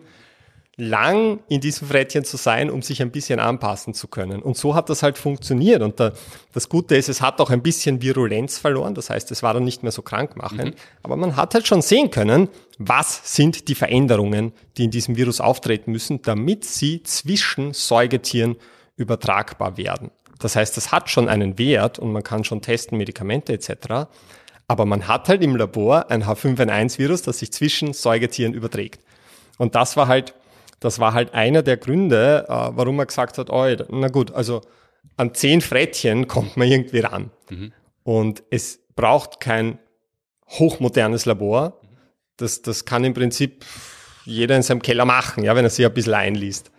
lang in diesem Frettchen zu sein, um sich ein bisschen anpassen zu können. Und so hat das halt funktioniert. Und da, das Gute ist, es hat auch ein bisschen Virulenz verloren. Das heißt, es war dann nicht mehr so krankmachend. Mhm. Aber man hat halt schon sehen können, was sind die Veränderungen, die in diesem Virus auftreten müssen, damit sie zwischen Säugetieren übertragbar werden. Das heißt, das hat schon einen Wert und man kann schon testen, Medikamente etc. Aber man hat halt im Labor ein H5N1-Virus, das sich zwischen Säugetieren überträgt. Und das war halt das war halt einer der Gründe, äh, warum er gesagt hat, oh, na gut, also an zehn Frettchen kommt man irgendwie ran. Mhm. Und es braucht kein hochmodernes Labor. Das, das kann im Prinzip jeder in seinem Keller machen, ja, wenn er sich ein bisschen einliest.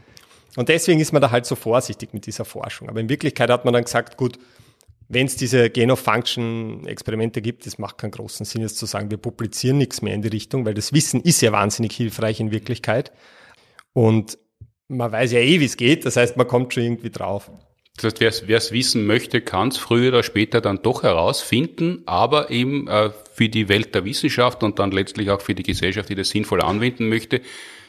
Und deswegen ist man da halt so vorsichtig mit dieser Forschung. Aber in Wirklichkeit hat man dann gesagt, gut, wenn es diese Gain-of-Function-Experimente gibt, das macht keinen großen Sinn, jetzt zu sagen, wir publizieren nichts mehr in die Richtung, weil das Wissen ist ja wahnsinnig hilfreich in Wirklichkeit. Und man weiß ja eh, wie es geht, das heißt, man kommt schon irgendwie drauf. Das heißt, wer es wissen möchte, kann es früher oder später dann doch herausfinden, aber eben äh, für die Welt der Wissenschaft und dann letztlich auch für die Gesellschaft, die das sinnvoll anwenden möchte,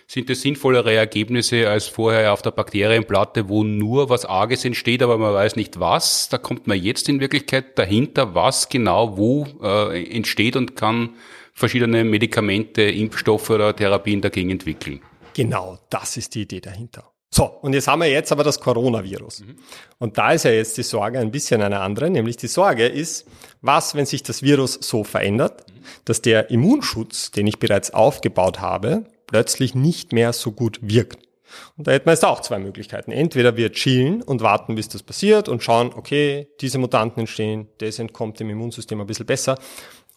sind es sinnvollere Ergebnisse als vorher auf der Bakterienplatte, wo nur was Arges entsteht, aber man weiß nicht was. Da kommt man jetzt in Wirklichkeit dahinter, was genau wo äh, entsteht und kann verschiedene Medikamente, Impfstoffe oder Therapien dagegen entwickeln. Genau, das ist die Idee dahinter. So, und jetzt haben wir jetzt aber das Coronavirus. Mhm. Und da ist ja jetzt die Sorge ein bisschen eine andere, nämlich die Sorge ist, was, wenn sich das Virus so verändert, mhm. dass der Immunschutz, den ich bereits aufgebaut habe, plötzlich nicht mehr so gut wirkt. Und da hätten wir jetzt auch zwei Möglichkeiten. Entweder wir chillen und warten, bis das passiert und schauen, okay, diese Mutanten entstehen, das entkommt dem Immunsystem ein bisschen besser.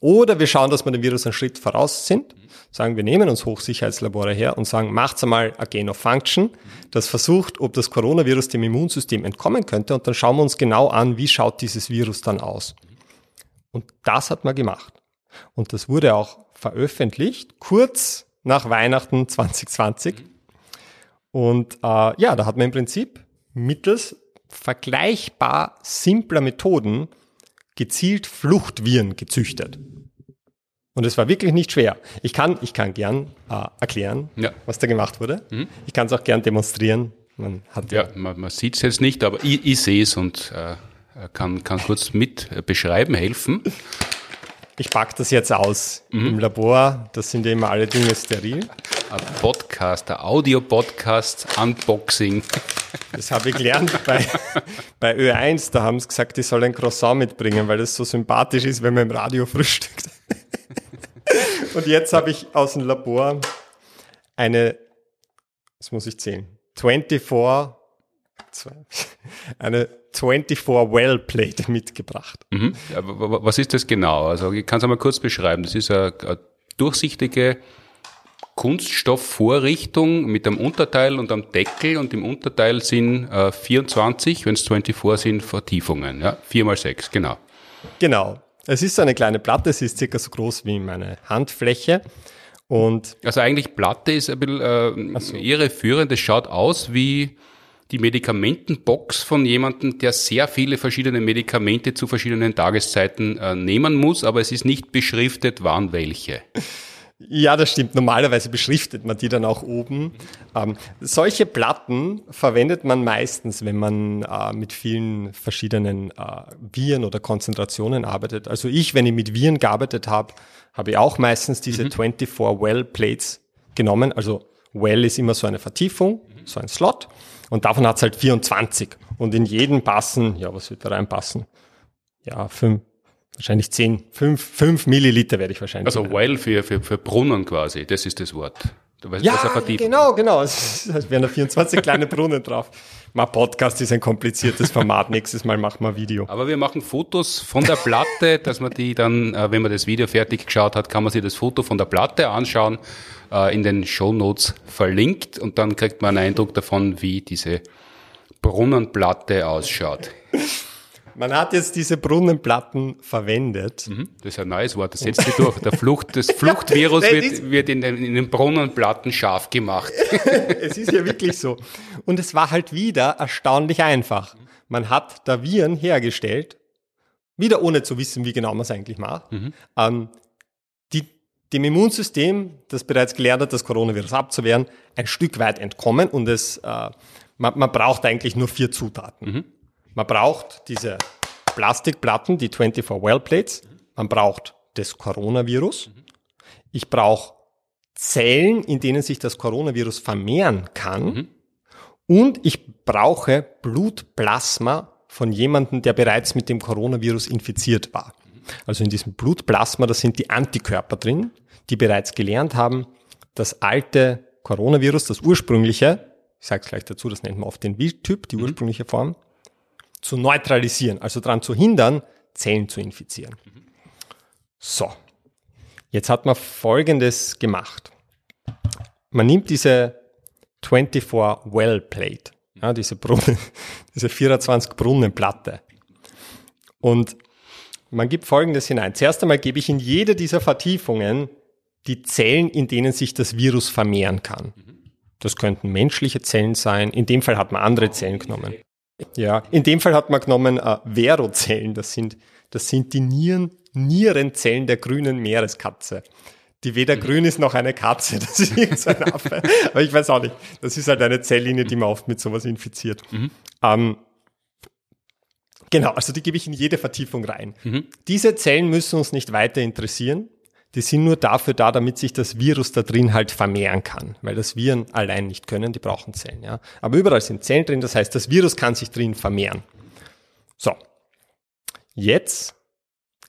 Oder wir schauen, dass wir dem Virus einen Schritt voraus sind, sagen, wir nehmen uns Hochsicherheitslabore her und sagen, macht's einmal a Gain of Function, das versucht, ob das Coronavirus dem Immunsystem entkommen könnte und dann schauen wir uns genau an, wie schaut dieses Virus dann aus. Und das hat man gemacht. Und das wurde auch veröffentlicht, kurz nach Weihnachten 2020. Und äh, ja, da hat man im Prinzip mittels vergleichbar simpler Methoden gezielt Fluchtviren gezüchtet. Und es war wirklich nicht schwer. Ich kann, ich kann gern äh, erklären, Ja. was da gemacht wurde. Ich kann es auch gern demonstrieren. Man hat Ja, man, man sieht es jetzt nicht, aber ich, ich sehe es und äh, kann, kann kurz mit äh, beschreiben, helfen. Ich pack das jetzt aus im Labor. Das sind ja immer alle Dinge steril. Ein Podcast, ein Audio-Podcast, Unboxing. Das habe ich gelernt bei, <laughs> bei Ö1. Da haben sie gesagt, ich soll ein Croissant mitbringen, weil das so sympathisch ist, wenn man im Radio frühstückt. Und jetzt habe ich aus dem Labor eine, das muss ich zählen, 24, zwei, eine 24 Well Plate mitgebracht. Mhm. Was ist das genau? Also ich kann es einmal kurz beschreiben. Das ist eine, eine durchsichtige Kunststoffvorrichtung mit einem Unterteil und einem Deckel und im Unterteil sind äh, 24, wenn es 24 sind, Vertiefungen. Ja? 4 mal 6, genau. Genau. Es ist so eine kleine Platte, sie ist circa so groß wie meine Handfläche. Und Also eigentlich Platte ist ein bisschen äh, irreführend. Es schaut aus wie die Medikamentenbox von jemandem, der sehr viele verschiedene Medikamente zu verschiedenen Tageszeiten äh, nehmen muss, aber es ist nicht beschriftet, wann welche. Ja, das stimmt. Normalerweise beschriftet man die dann auch oben. Ähm, solche Platten verwendet man meistens, wenn man äh, mit vielen verschiedenen äh, Viren oder Konzentrationen arbeitet. Also ich, wenn ich mit Viren gearbeitet habe, habe ich auch meistens diese 24 Well Plates genommen. Also Well ist immer so eine Vertiefung, so ein Slot. Und davon hat es halt 24. Und in jeden passen, ja, was wird da reinpassen? Ja, fünf, wahrscheinlich 10, 5, 5 Milliliter werde ich wahrscheinlich. Also Well für, für, für Brunnen quasi, das ist das Wort. Du weißt, Ja, genau, genau. Es es wären da 24 kleine Brunnen drauf. Mein Podcast ist ein kompliziertes Format. Nächstes Mal machen wir ein Video. Aber wir machen Fotos von der Platte, <laughs> dass man die dann, äh, wenn man das Video fertig geschaut hat, kann man sich das Foto von der Platte anschauen, äh, in den Show Notes verlinkt und dann kriegt man einen Eindruck davon, wie diese Brunnenplatte ausschaut. <laughs> Man hat jetzt diese Brunnenplatten verwendet. Mhm, Das ist ein neues Wort, das setzt sich durch. Der Flucht, das <laughs> Fluchtvirus Nein, wird, wird in, den, in den Brunnenplatten scharf gemacht. <laughs> Es ist ja wirklich so. Und es war halt wieder erstaunlich einfach. Man hat da Viren hergestellt, wieder ohne zu wissen, wie genau man es eigentlich macht, ähm, die dem Immunsystem, das bereits gelernt hat, das Coronavirus abzuwehren, ein Stück weit entkommen und es, äh, man, man braucht eigentlich nur vier Zutaten. Man braucht diese Plastikplatten, die 24 Well Plates. Man braucht das Coronavirus. Ich brauche Zellen, in denen sich das Coronavirus vermehren kann. Und ich brauche Blutplasma von jemandem, der bereits mit dem Coronavirus infiziert war. Also in diesem Blutplasma, da sind die Antikörper drin, die bereits gelernt haben, das alte Coronavirus, das ursprüngliche, ich sage es gleich dazu, das nennt man oft den Wildtyp, die ursprüngliche Form, zu neutralisieren, also daran zu hindern, Zellen zu infizieren. So, jetzt hat man Folgendes gemacht. Man nimmt diese 24 Well Plate, ja, diese, Brunnen, <laughs> diese 24 Brunnenplatte und man gibt Folgendes hinein. Zuerst einmal gebe ich in jede dieser Vertiefungen die Zellen, in denen sich das Virus vermehren kann. Das könnten menschliche Zellen sein. In dem Fall hat man andere Zellen genommen. Ja, in dem Fall hat man genommen äh, Verozellen. Das sind, das sind die Nieren, Nierenzellen der grünen Meereskatze. Die weder grün ist noch eine Katze. <laughs> Das ist irgendein Affe. Aber ich weiß auch nicht. Das ist halt eine Zelllinie, die man oft mit sowas infiziert. Ähm, genau, also die gebe ich in jede Vertiefung rein. Diese Zellen müssen uns nicht weiter interessieren. Die sind nur dafür da, damit sich das Virus da drin halt vermehren kann, weil das Viren allein nicht können, die brauchen Zellen, ja. Aber überall sind Zellen drin, das heißt, das Virus kann sich drin vermehren. So. Jetzt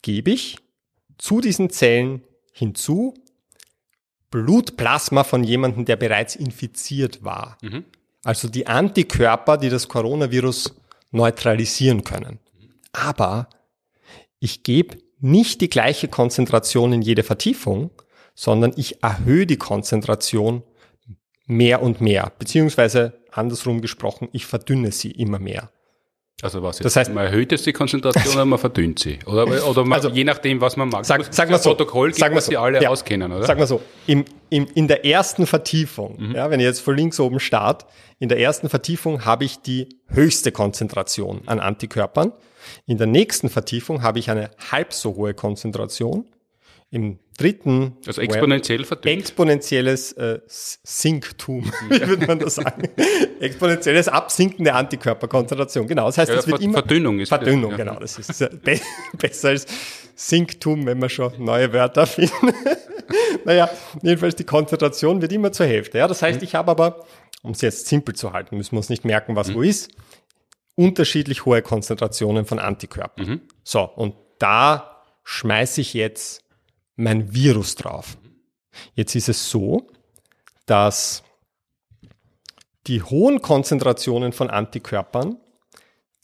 gebe ich zu diesen Zellen hinzu Blutplasma von jemandem, der bereits infiziert war. Also die Antikörper, die das Coronavirus neutralisieren können. Aber ich gebe nicht die gleiche Konzentration in jede Vertiefung, sondern ich erhöhe die Konzentration mehr und mehr, beziehungsweise andersrum gesprochen, ich verdünne sie immer mehr. Also was jetzt? Das heißt, man erhöht jetzt die Konzentration oder man verdünnt sie? Oder, oder man, Also, je nachdem, was man mag. Sag, muss sag mal so. Protokoll gibt, sag mal so. sie alle Ja. auskennen, oder? Sag mal so. Im, im, in der ersten Vertiefung, Mhm. ja, wenn ich jetzt von links oben start, in der ersten Vertiefung habe ich die höchste Konzentration an Antikörpern. In der nächsten Vertiefung habe ich eine halb so hohe Konzentration. Im dritten also exponentiell verdünnt. exponentielles äh, Sinktum, <laughs> wie würde man das sagen? Exponentielles Absinken der Antikörperkonzentration. Genau, das heißt, Ja, es wird immer Verdünnung ist Verdünnung, ja. genau. Das ist äh, be <laughs> besser als Sinktum, wenn wir schon neue Wörter <laughs> finden. naja, jedenfalls die Konzentration wird immer zur Hälfte. Ja, das heißt, ich habe aber, um es jetzt simpel zu halten, müssen wir uns nicht merken, was wo ist, unterschiedlich hohe Konzentrationen von Antikörpern. So, und da schmeiße ich jetzt mein Virus drauf. Jetzt ist es so, dass die hohen Konzentrationen von Antikörpern,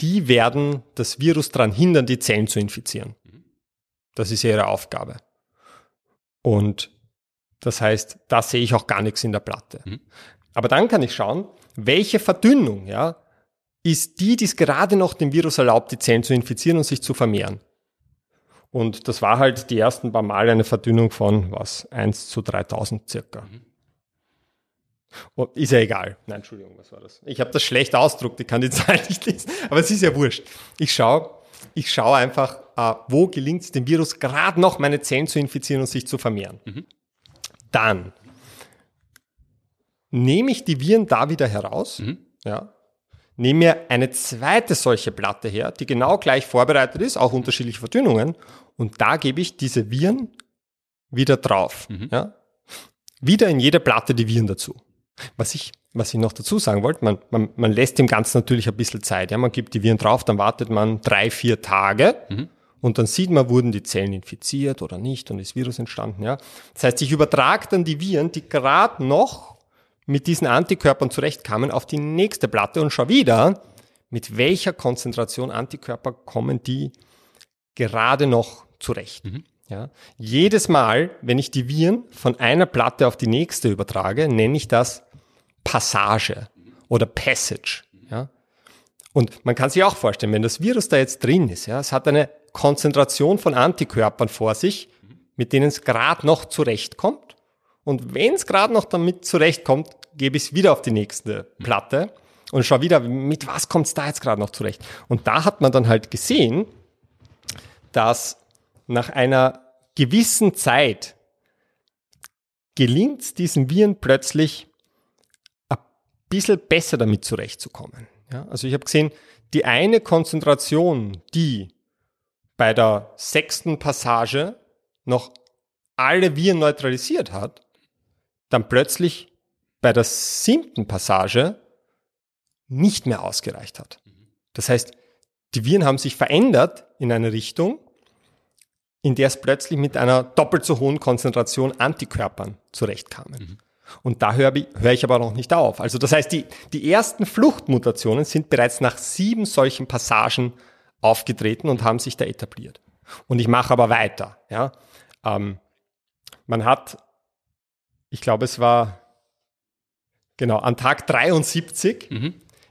die werden das Virus daran hindern, die Zellen zu infizieren. Das ist ihre Aufgabe. Und das heißt, da sehe ich auch gar nichts in der Platte. Aber dann kann ich schauen, welche Verdünnung, ja, ist die, die es gerade noch dem Virus erlaubt, die Zellen zu infizieren und sich zu vermehren. Und das war halt die ersten paar Male eine Verdünnung von was? 1 zu 3000 circa. Oh, ist ja egal. Nein, Entschuldigung, was war das? Ich habe das schlecht ausdruckt, ich kann die <laughs> Zahl nicht lesen, aber es ist ja wurscht. Ich schaue ich schau einfach, äh, wo gelingt es dem Virus gerade noch meine Zellen zu infizieren und sich zu vermehren. Dann nehme ich die Viren da wieder heraus, ja, nehme mir eine zweite solche Platte her, die genau gleich vorbereitet ist, auch unterschiedliche Verdünnungen, und da gebe ich diese Viren wieder drauf. Ja. Wieder in jede Platte die Viren dazu. Was ich, was ich noch dazu sagen wollte, man, man, man lässt dem Ganzen natürlich ein bisschen Zeit. Ja. Man gibt die Viren drauf, dann wartet man drei, vier Tage und dann sieht man, wurden die Zellen infiziert oder nicht und ist Virus entstanden. Ja. Das heißt, ich übertrage dann die Viren, die gerade noch mit diesen Antikörpern zurechtkamen, auf die nächste Platte und schau wieder, mit welcher Konzentration Antikörper kommen die gerade noch zurecht. Ja. Jedes Mal, wenn ich die Viren von einer Platte auf die nächste übertrage, nenne ich das Passage oder Passage. Ja. Und man kann sich auch vorstellen, wenn das Virus da jetzt drin ist, ja, es hat eine Konzentration von Antikörpern vor sich, mit denen es gerade noch zurechtkommt. Und wenn es gerade noch damit zurechtkommt, gebe ich es wieder auf die nächste Platte und schau wieder, mit was kommt es da jetzt gerade noch zurecht. Und da hat man dann halt gesehen, dass nach einer gewissen Zeit gelingt es diesen Viren plötzlich ein bisschen besser damit zurechtzukommen. Ja, also ich habe gesehen, die eine Konzentration, die bei der sechsten Passage noch alle Viren neutralisiert hat, dann plötzlich bei der siebten Passage nicht mehr ausgereicht hat. Das heißt, die Viren haben sich verändert in eine Richtung, in der es plötzlich mit einer doppelt so hohen Konzentration Antikörpern zurechtkamen. Und da höre ich, höre ich aber noch nicht auf. Also das heißt, die, die ersten Fluchtmutationen sind bereits nach sieben solchen Passagen aufgetreten und haben sich da etabliert. Und ich mache aber weiter. Ja. Ähm, man hat, ich glaube, es war genau an Tag 73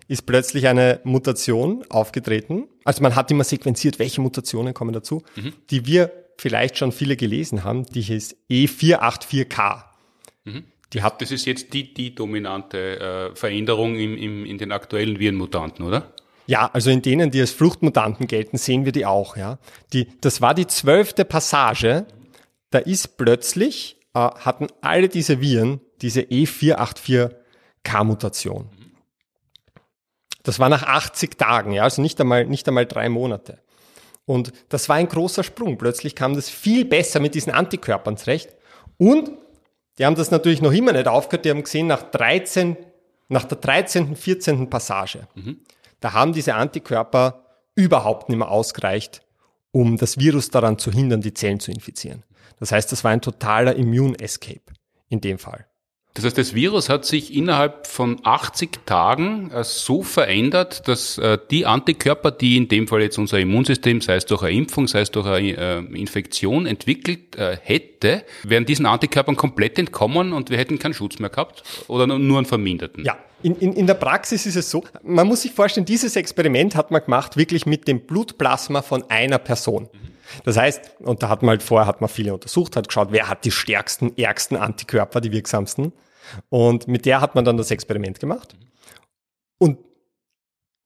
ist plötzlich eine Mutation aufgetreten. Also man hat immer sequenziert, welche Mutationen kommen dazu, die wir vielleicht schon viele gelesen haben. Die hieß E484K. Die hat Das ist jetzt die, die dominante äh, Veränderung im, im, in den aktuellen Virenmutanten, oder? Ja, also in denen, die als Fluchtmutanten gelten, sehen wir die auch. Ja, die, das war die zwölfte Passage. Da ist plötzlich äh, hatten alle diese Viren diese E E484K-Mutation. Das war nach 80 Tagen, ja, also nicht einmal nicht einmal drei Monate. Und das war ein großer Sprung. Plötzlich kam das viel besser mit diesen Antikörpern zurecht. Und die haben das natürlich noch immer nicht aufgehört. Die haben gesehen, nach 13, nach der 13., 14. Passage, da haben diese Antikörper überhaupt nicht mehr ausgereicht, um das Virus daran zu hindern, die Zellen zu infizieren. Das heißt, das war ein totaler Immune Escape in dem Fall. Das heißt, das Virus hat sich innerhalb von 80 Tagen äh, so verändert, dass äh, die Antikörper, die in dem Fall jetzt unser Immunsystem, sei es durch eine Impfung, sei es durch eine äh, Infektion entwickelt hätte, wären diesen Antikörpern komplett entkommen und wir hätten keinen Schutz mehr gehabt oder nur einen verminderten. Ja, in, in, in der Praxis ist es so, man muss sich vorstellen, dieses Experiment hat man gemacht wirklich mit dem Blutplasma von einer Person. Das heißt, und da hat man halt vorher hat man viele untersucht, hat geschaut, wer hat die stärksten, ärgsten Antikörper, die wirksamsten. Und mit der hat man dann das Experiment gemacht. Und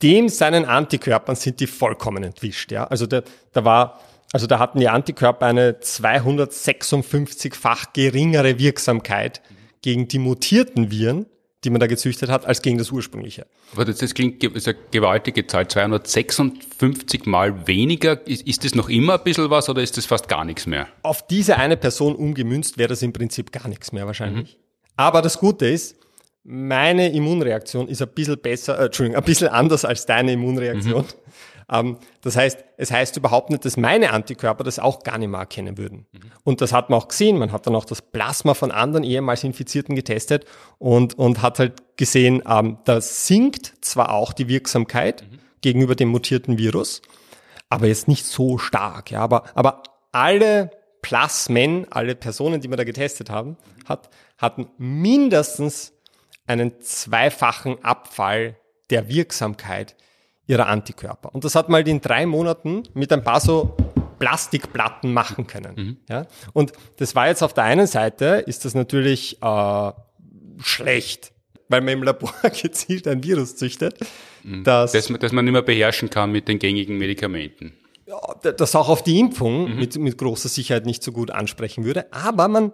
dem seinen Antikörpern sind die vollkommen entwischt. Ja? Also da, da war, also da hatten die Antikörper eine 256-fach geringere Wirksamkeit gegen die mutierten Viren die man da gezüchtet hat, als gegen das ursprüngliche. Aber das, das klingt, ist eine gewaltige Zahl, 256 mal weniger. Ist, ist das noch immer ein bisschen was oder ist das fast gar nichts mehr? Auf diese eine Person umgemünzt wäre das im Prinzip gar nichts mehr wahrscheinlich. Mhm. Aber das Gute ist, meine Immunreaktion ist ein bisschen besser, äh, Entschuldigung, ein bisschen anders als deine Immunreaktion. Mhm. Ähm, das heißt, es heißt überhaupt nicht, dass meine Antikörper das auch gar nicht mehr erkennen würden. Mhm. Und das hat man auch gesehen. Man hat dann auch das Plasma von anderen ehemals Infizierten getestet und, und hat halt gesehen, ähm, da sinkt zwar auch die Wirksamkeit mhm. gegenüber dem mutierten Virus, aber jetzt nicht so stark. Ja, aber, aber alle Plasmen, alle Personen, die wir da getestet haben, hat, hatten mindestens einen zweifachen Abfall der Wirksamkeit ihrer Antikörper. Und das hat man halt in drei Monaten mit ein paar so Plastikplatten machen können. Mhm. Ja? Und das war jetzt auf der einen Seite, ist das natürlich äh, schlecht, weil man im Labor <laughs> gezielt ein Virus züchtet, mhm. das, das, das man nicht mehr beherrschen kann mit den gängigen Medikamenten. Ja, das auch auf die Impfung mhm. mit, mit großer Sicherheit nicht so gut ansprechen würde. Aber man,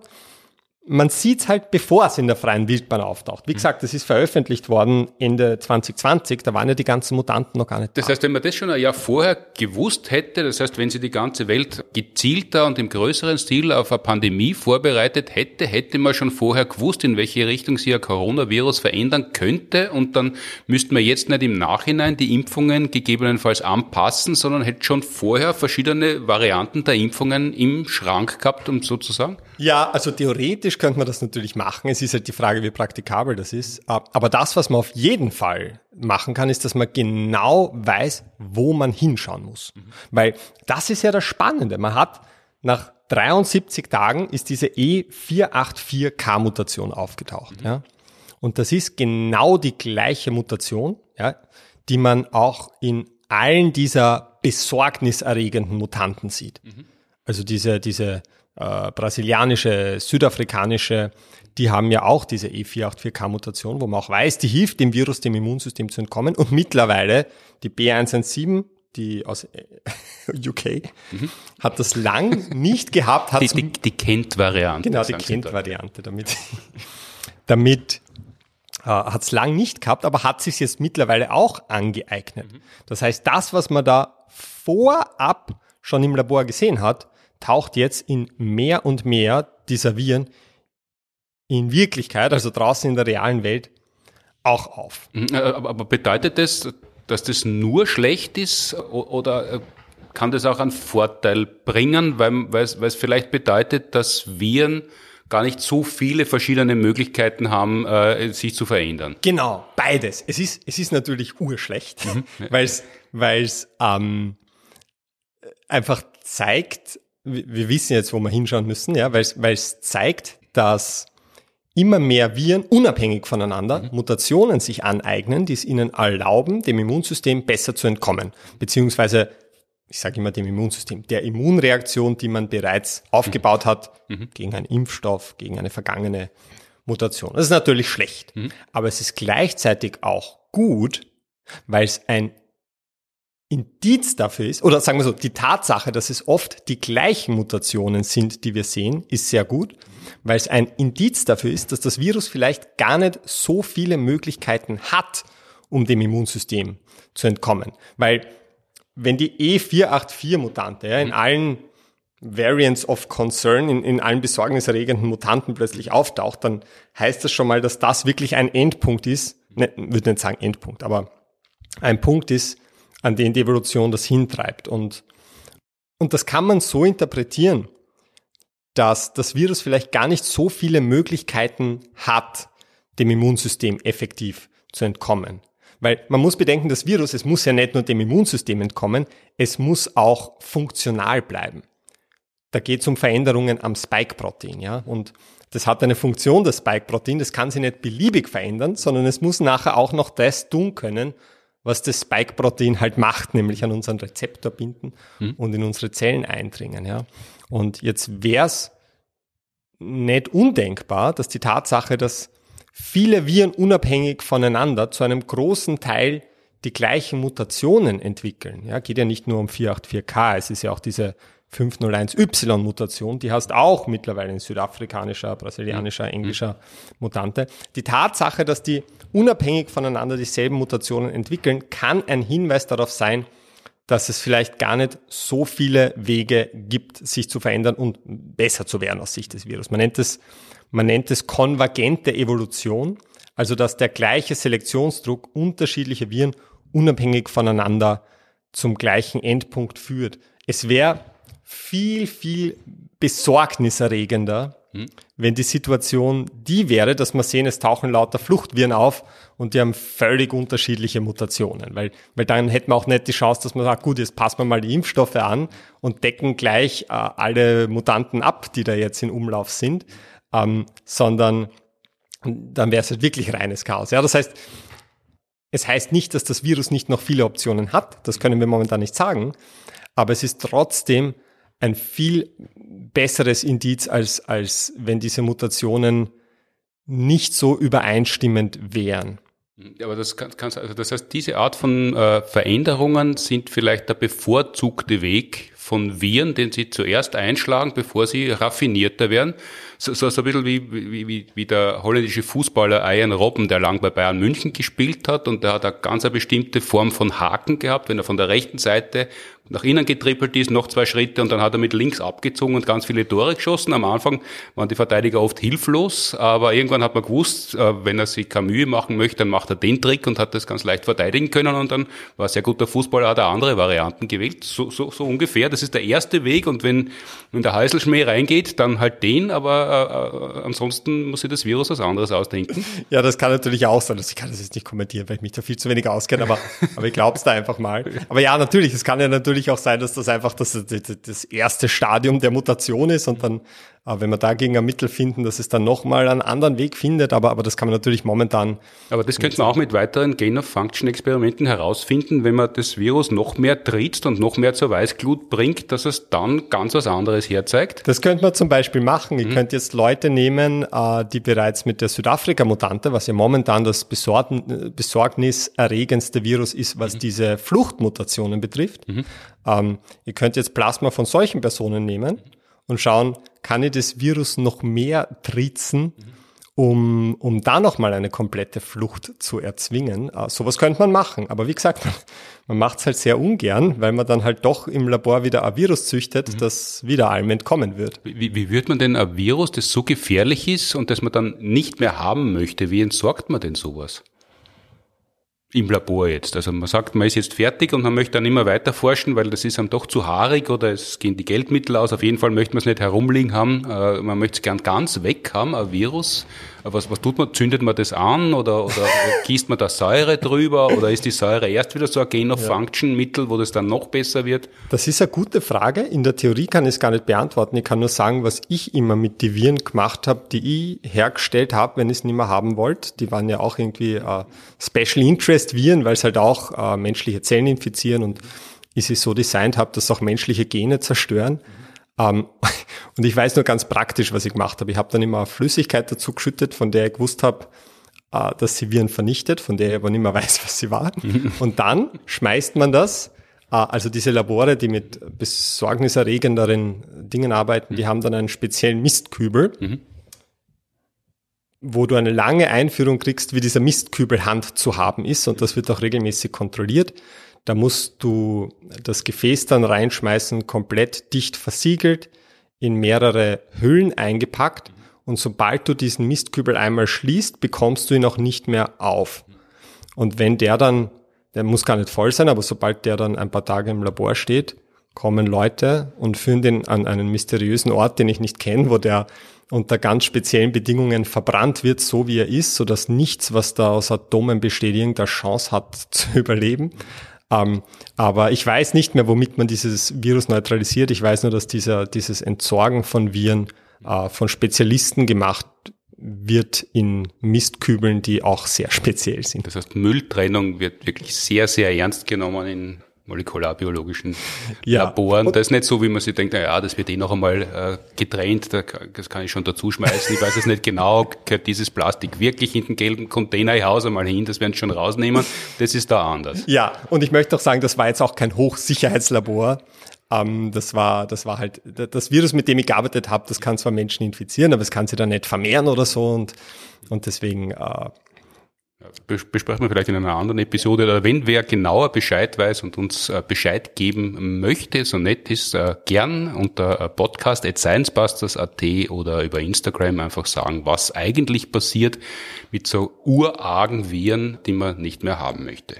man sieht es halt, bevor es in der freien Wildbahn auftaucht. Wie gesagt, das ist veröffentlicht worden Ende 2020, da waren ja die ganzen Mutanten noch gar nicht Das heißt, wenn man das schon ein Jahr vorher gewusst hätte, das heißt, wenn sie die ganze Welt gezielter und im größeren Stil auf eine Pandemie vorbereitet hätte, hätte man schon vorher gewusst, in welche Richtung sich ein Coronavirus verändern könnte und dann müsste man jetzt nicht im Nachhinein die Impfungen gegebenenfalls anpassen, sondern hätte schon vorher verschiedene Varianten der Impfungen im Schrank gehabt, um sozusagen? Ja, also theoretisch könnte man das natürlich machen. Es ist halt die Frage, wie praktikabel das ist. Aber das, was man auf jeden Fall machen kann, ist, dass man genau weiß, wo man hinschauen muss. Mhm. Weil das ist ja das Spannende. Man hat nach 73 Tagen ist diese E484K-Mutation aufgetaucht. Mhm. Ja? Und das ist genau die gleiche Mutation, ja, die man auch in allen dieser besorgniserregenden Mutanten sieht. Mhm. Also diese, diese äh, brasilianische, südafrikanische, die haben ja auch diese E484K-Mutation, wo man auch weiß, die hilft dem Virus, dem Immunsystem zu entkommen. Und mittlerweile die B117, die aus UK, äh, <laughs> mhm. hat das lang nicht gehabt. Hat die, die, die Kent-Variante. Genau, die Kent-Variante. Damit, <laughs> damit äh, hat es lang nicht gehabt, aber hat sich jetzt mittlerweile auch angeeignet. Mhm. Das heißt, das, was man da vorab schon im Labor gesehen hat, taucht jetzt in mehr und mehr dieser Viren in Wirklichkeit, also draußen in der realen Welt, auch auf. Mhm, äh, aber bedeutet das, dass das nur schlecht ist oder äh, kann das auch einen Vorteil bringen, weil, weil, es, weil es vielleicht bedeutet, dass Viren gar nicht so viele verschiedene Möglichkeiten haben, äh, sich zu verändern. Genau, beides. Es ist, es ist natürlich urschlecht, mhm. weil es weil es ähm, einfach zeigt, wir wissen jetzt, wo wir hinschauen müssen, ja, weil es zeigt, dass immer mehr Viren unabhängig voneinander mhm. Mutationen sich aneignen, die es ihnen erlauben, dem Immunsystem besser zu entkommen. Beziehungsweise, ich sage immer dem Immunsystem, der Immunreaktion, die man bereits aufgebaut hat mhm. gegen einen Impfstoff, gegen eine vergangene Mutation. Das ist natürlich schlecht, mhm. aber es ist gleichzeitig auch gut, weil es ein Indiz dafür ist, oder sagen wir so, die Tatsache, dass es oft die gleichen Mutationen sind, die wir sehen, ist sehr gut, weil es ein Indiz dafür ist, dass das Virus vielleicht gar nicht so viele Möglichkeiten hat, um dem Immunsystem zu entkommen. Weil wenn die E484-Mutante ja, in allen Variants of Concern, in, in allen besorgniserregenden Mutanten plötzlich auftaucht, dann heißt das schon mal, dass das wirklich ein Endpunkt ist, ne, würde nicht sagen Endpunkt, aber ein Punkt ist, an den die Evolution das hintreibt. Und, und das kann man so interpretieren, dass das Virus vielleicht gar nicht so viele Möglichkeiten hat, dem Immunsystem effektiv zu entkommen. Weil man muss bedenken, das Virus, es muss ja nicht nur dem Immunsystem entkommen, es muss auch funktional bleiben. Da geht es um Veränderungen am Spike-Protein, ja. Und das hat eine Funktion, das Spike-Protein, das kann sich nicht beliebig verändern, sondern es muss nachher auch noch das tun können, was das Spike-Protein halt macht, nämlich an unseren Rezeptor binden hm. und in unsere Zellen eindringen, ja. Und jetzt wäre es nicht undenkbar, dass die Tatsache, dass viele Viren unabhängig voneinander zu einem großen Teil die gleichen Mutationen entwickeln. Ja, geht ja nicht nur um 484K, es ist ja auch diese 501Y-Mutation, die hast auch mittlerweile in südafrikanischer, brasilianischer, mhm. englischer Mutante. Die Tatsache, dass die unabhängig voneinander dieselben Mutationen entwickeln, kann ein Hinweis darauf sein, dass es vielleicht gar nicht so viele Wege gibt, sich zu verändern und besser zu werden aus Sicht des Virus. Man nennt es, man nennt es konvergente Evolution, also dass der gleiche Selektionsdruck unterschiedlicher Viren unabhängig voneinander zum gleichen Endpunkt führt. Es wäre viel, viel besorgniserregender, hm. wenn die Situation die wäre, dass man sehen, es tauchen lauter Fluchtviren auf und die haben völlig unterschiedliche Mutationen. Weil, weil dann hätten wir auch nicht die Chance, dass man sagt, gut, jetzt passen wir mal die Impfstoffe an und decken gleich äh, alle Mutanten ab, die da jetzt in Umlauf sind, ähm, sondern dann wäre es halt wirklich reines Chaos. Ja, das heißt, es heißt nicht, dass das Virus nicht noch viele Optionen hat. Das können wir momentan nicht sagen. Aber es ist trotzdem ein viel besseres Indiz, als, als wenn diese Mutationen nicht so übereinstimmend wären. Aber das, kann, kann, also das heißt, diese Art von äh, Veränderungen sind vielleicht der bevorzugte Weg von Viren, den sie zuerst einschlagen, bevor sie raffinierter werden so, so, so ein bisschen wie, wie, wie, wie der holländische Fußballer Ian Robben, der lang bei Bayern München gespielt hat und der hat eine ganz eine bestimmte Form von Haken gehabt, wenn er von der rechten Seite nach innen getrippelt ist, noch zwei Schritte und dann hat er mit links abgezogen und ganz viele Tore geschossen. Am Anfang waren die Verteidiger oft hilflos, aber irgendwann hat man gewusst, äh, wenn er sich keine Mühe machen möchte, dann macht er den Trick und hat das ganz leicht verteidigen können und dann war sehr guter Fußballer, hat er andere Varianten gewählt. So, so, so ungefähr. Das ist der erste Weg und wenn, wenn der Heißelschmäh reingeht, dann halt den, aber äh, äh, ansonsten muss sich das Virus was anderes ausdenken. Ja, das kann natürlich auch sein. Ich kann das jetzt nicht kommentieren, weil ich mich da viel zu wenig auskenne, aber, <laughs> aber ich glaube es da einfach mal. Aber ja, natürlich, es kann ja natürlich auch sein, dass das einfach das, das erste Stadium der Mutation ist und dann wenn wir dagegen ein Mittel finden, dass es dann nochmal einen anderen Weg findet, aber, aber das kann man natürlich momentan. Aber das könnte man auch mit weiteren Gain-of-Function-Experimenten herausfinden, wenn man das Virus noch mehr tritt und noch mehr zur Weißglut bringt, dass es dann ganz was anderes herzeigt. Das könnte man zum Beispiel machen. Ihr mhm. könnt jetzt Leute nehmen, äh, die bereits mit der Südafrika-Mutante, was ja momentan das besorgniserregendste Virus ist, was mhm. diese Fluchtmutationen betrifft. Mhm. Ähm, ihr könnt jetzt Plasma von solchen Personen nehmen und schauen, kann ich das Virus noch mehr tritzen, um, um da nochmal eine komplette Flucht zu erzwingen. Uh, sowas könnte man machen. Aber wie gesagt, <laughs> man, man macht es halt sehr ungern, weil man dann halt doch im Labor wieder ein Virus züchtet, mhm. das wieder allem entkommen wird. Wie, wie wird man denn ein Virus, das so gefährlich ist und das man dann nicht mehr haben möchte, wie entsorgt man denn sowas? Im Labor jetzt. Also man sagt, man ist jetzt fertig und man möchte dann immer weiter forschen, weil das ist einem doch zu haarig oder es gehen die Geldmittel aus. Auf jeden Fall möchte man es nicht herumliegen haben. Äh, man möchte es gern ganz weg haben, ein Virus. Was, was tut man? Zündet man das an oder, oder <laughs> gießt man da Säure drüber oder ist die Säure erst wieder so ein Gain-of-Function-Mittel, wo das dann noch besser wird? Das ist eine gute Frage. In der Theorie kann ich es gar nicht beantworten. Ich kann nur sagen, was ich immer mit den Viren gemacht habe, die ich hergestellt habe, wenn ich es nicht mehr haben wollte. Die waren ja auch irgendwie äh, Special Interest Viren, weil es halt auch äh, menschliche Zellen infizieren und ich sie so designt habe, dass auch menschliche Gene zerstören. Ähm, <laughs> und ich weiß nur ganz praktisch, was ich gemacht habe. Ich habe dann immer Flüssigkeit dazu geschüttet, von der ich gewusst habe, äh, dass sie Viren vernichtet, von der ich aber nicht mehr <laughs> weiß, was sie war. <laughs> Und dann schmeißt man das, äh, also diese Labore, die mit besorgniserregenderen Dingen arbeiten, die haben dann einen speziellen Mistkübel. Mhm wo du eine lange Einführung kriegst, wie dieser Mistkübel Hand zu haben ist und das wird auch regelmäßig kontrolliert. Da musst du das Gefäß dann reinschmeißen, komplett dicht versiegelt, in mehrere Hüllen eingepackt und sobald du diesen Mistkübel einmal schließt, bekommst du ihn auch nicht mehr auf. Und wenn der dann, der muss gar nicht voll sein, aber sobald der dann ein paar Tage im Labor steht, kommen Leute und führen den an einen mysteriösen Ort, den ich nicht kenne, wo der unter ganz speziellen Bedingungen verbrannt wird, so wie er ist, so dass nichts, was da aus Atomen besteht, irgendeine Chance hat <laughs> zu überleben. Ähm, aber ich weiß nicht mehr, womit man dieses Virus neutralisiert. Ich weiß nur, dass dieser, dieses Entsorgen von Viren äh, von Spezialisten gemacht wird in Mistkübeln, die auch sehr <laughs> speziell sind. Das heißt, Mülltrennung wird wirklich sehr, sehr ernst genommen in molekularbiologischen <laughs> ja. Laboren. das ist nicht so, wie man sich denkt, na ja, das wird eh noch einmal äh, getrennt, das kann ich schon dazu schmeißen. Ich weiß es nicht genau, <laughs> gehört dieses Plastik wirklich in den gelben Container, ich hause mal hin, das werden sie schon rausnehmen. Das ist da anders. Ja, und ich möchte auch sagen, das war jetzt auch kein Hochsicherheitslabor. Ähm, das war, das war halt, das Virus, mit dem ich gearbeitet habe, das kann zwar Menschen infizieren, aber es kann sie dann nicht vermehren oder so und, und deswegen, äh, besprechen wir vielleicht in einer anderen Episode. Oder wenn wer genauer Bescheid weiß und uns äh, Bescheid geben möchte, so nett ist, äh, gern unter äh, podcast at sciencebusters.at oder über Instagram einfach sagen, was eigentlich passiert mit so urargen Viren, die man nicht mehr haben möchte.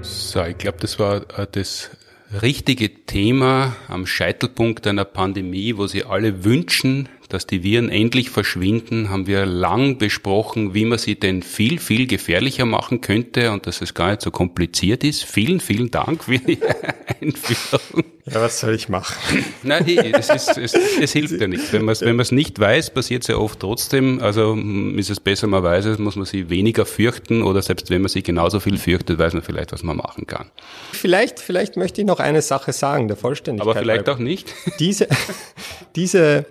So, ich glaube, das war das richtige Thema am Scheitelpunkt einer Pandemie, wo sie alle wünschen, dass die Viren endlich verschwinden, haben wir lang besprochen, wie man sie denn viel, viel gefährlicher machen könnte und dass es gar nicht so kompliziert ist. Vielen, vielen Dank für die <laughs> Einführung. Ja, was soll ich machen? Nein, es, ist, es, es hilft ja nicht. Wenn man es wenn nicht weiß, passiert es ja oft trotzdem. Also ist es besser, man weiß es, muss man sie weniger fürchten oder selbst wenn man sie genauso viel fürchtet, weiß man vielleicht, was man machen kann. Vielleicht, vielleicht möchte ich noch eine Sache sagen, der Vollständigkeit. Aber vielleicht auch nicht. Diese, <laughs> diese,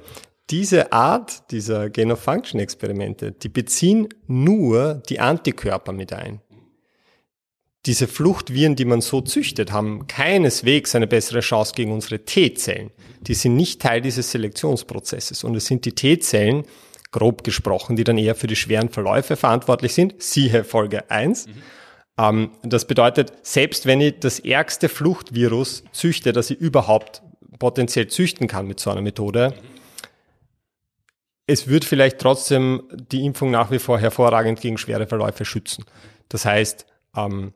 diese Art dieser Gain-of-Function-Experimente, die beziehen nur die Antikörper mit ein. Diese Fluchtviren, die man so züchtet, haben keineswegs eine bessere Chance gegen unsere T-Zellen. Die sind nicht Teil dieses Selektionsprozesses. Und es sind die T-Zellen, grob gesprochen, die dann eher für die schweren Verläufe verantwortlich sind. Siehe Folge 1. Mhm. Ähm, das bedeutet, selbst wenn ich das ärgste Fluchtvirus züchte, das ich überhaupt potenziell züchten kann mit so einer Methode, mhm es wird vielleicht trotzdem die Impfung nach wie vor hervorragend gegen schwere Verläufe schützen. Das heißt, ähm,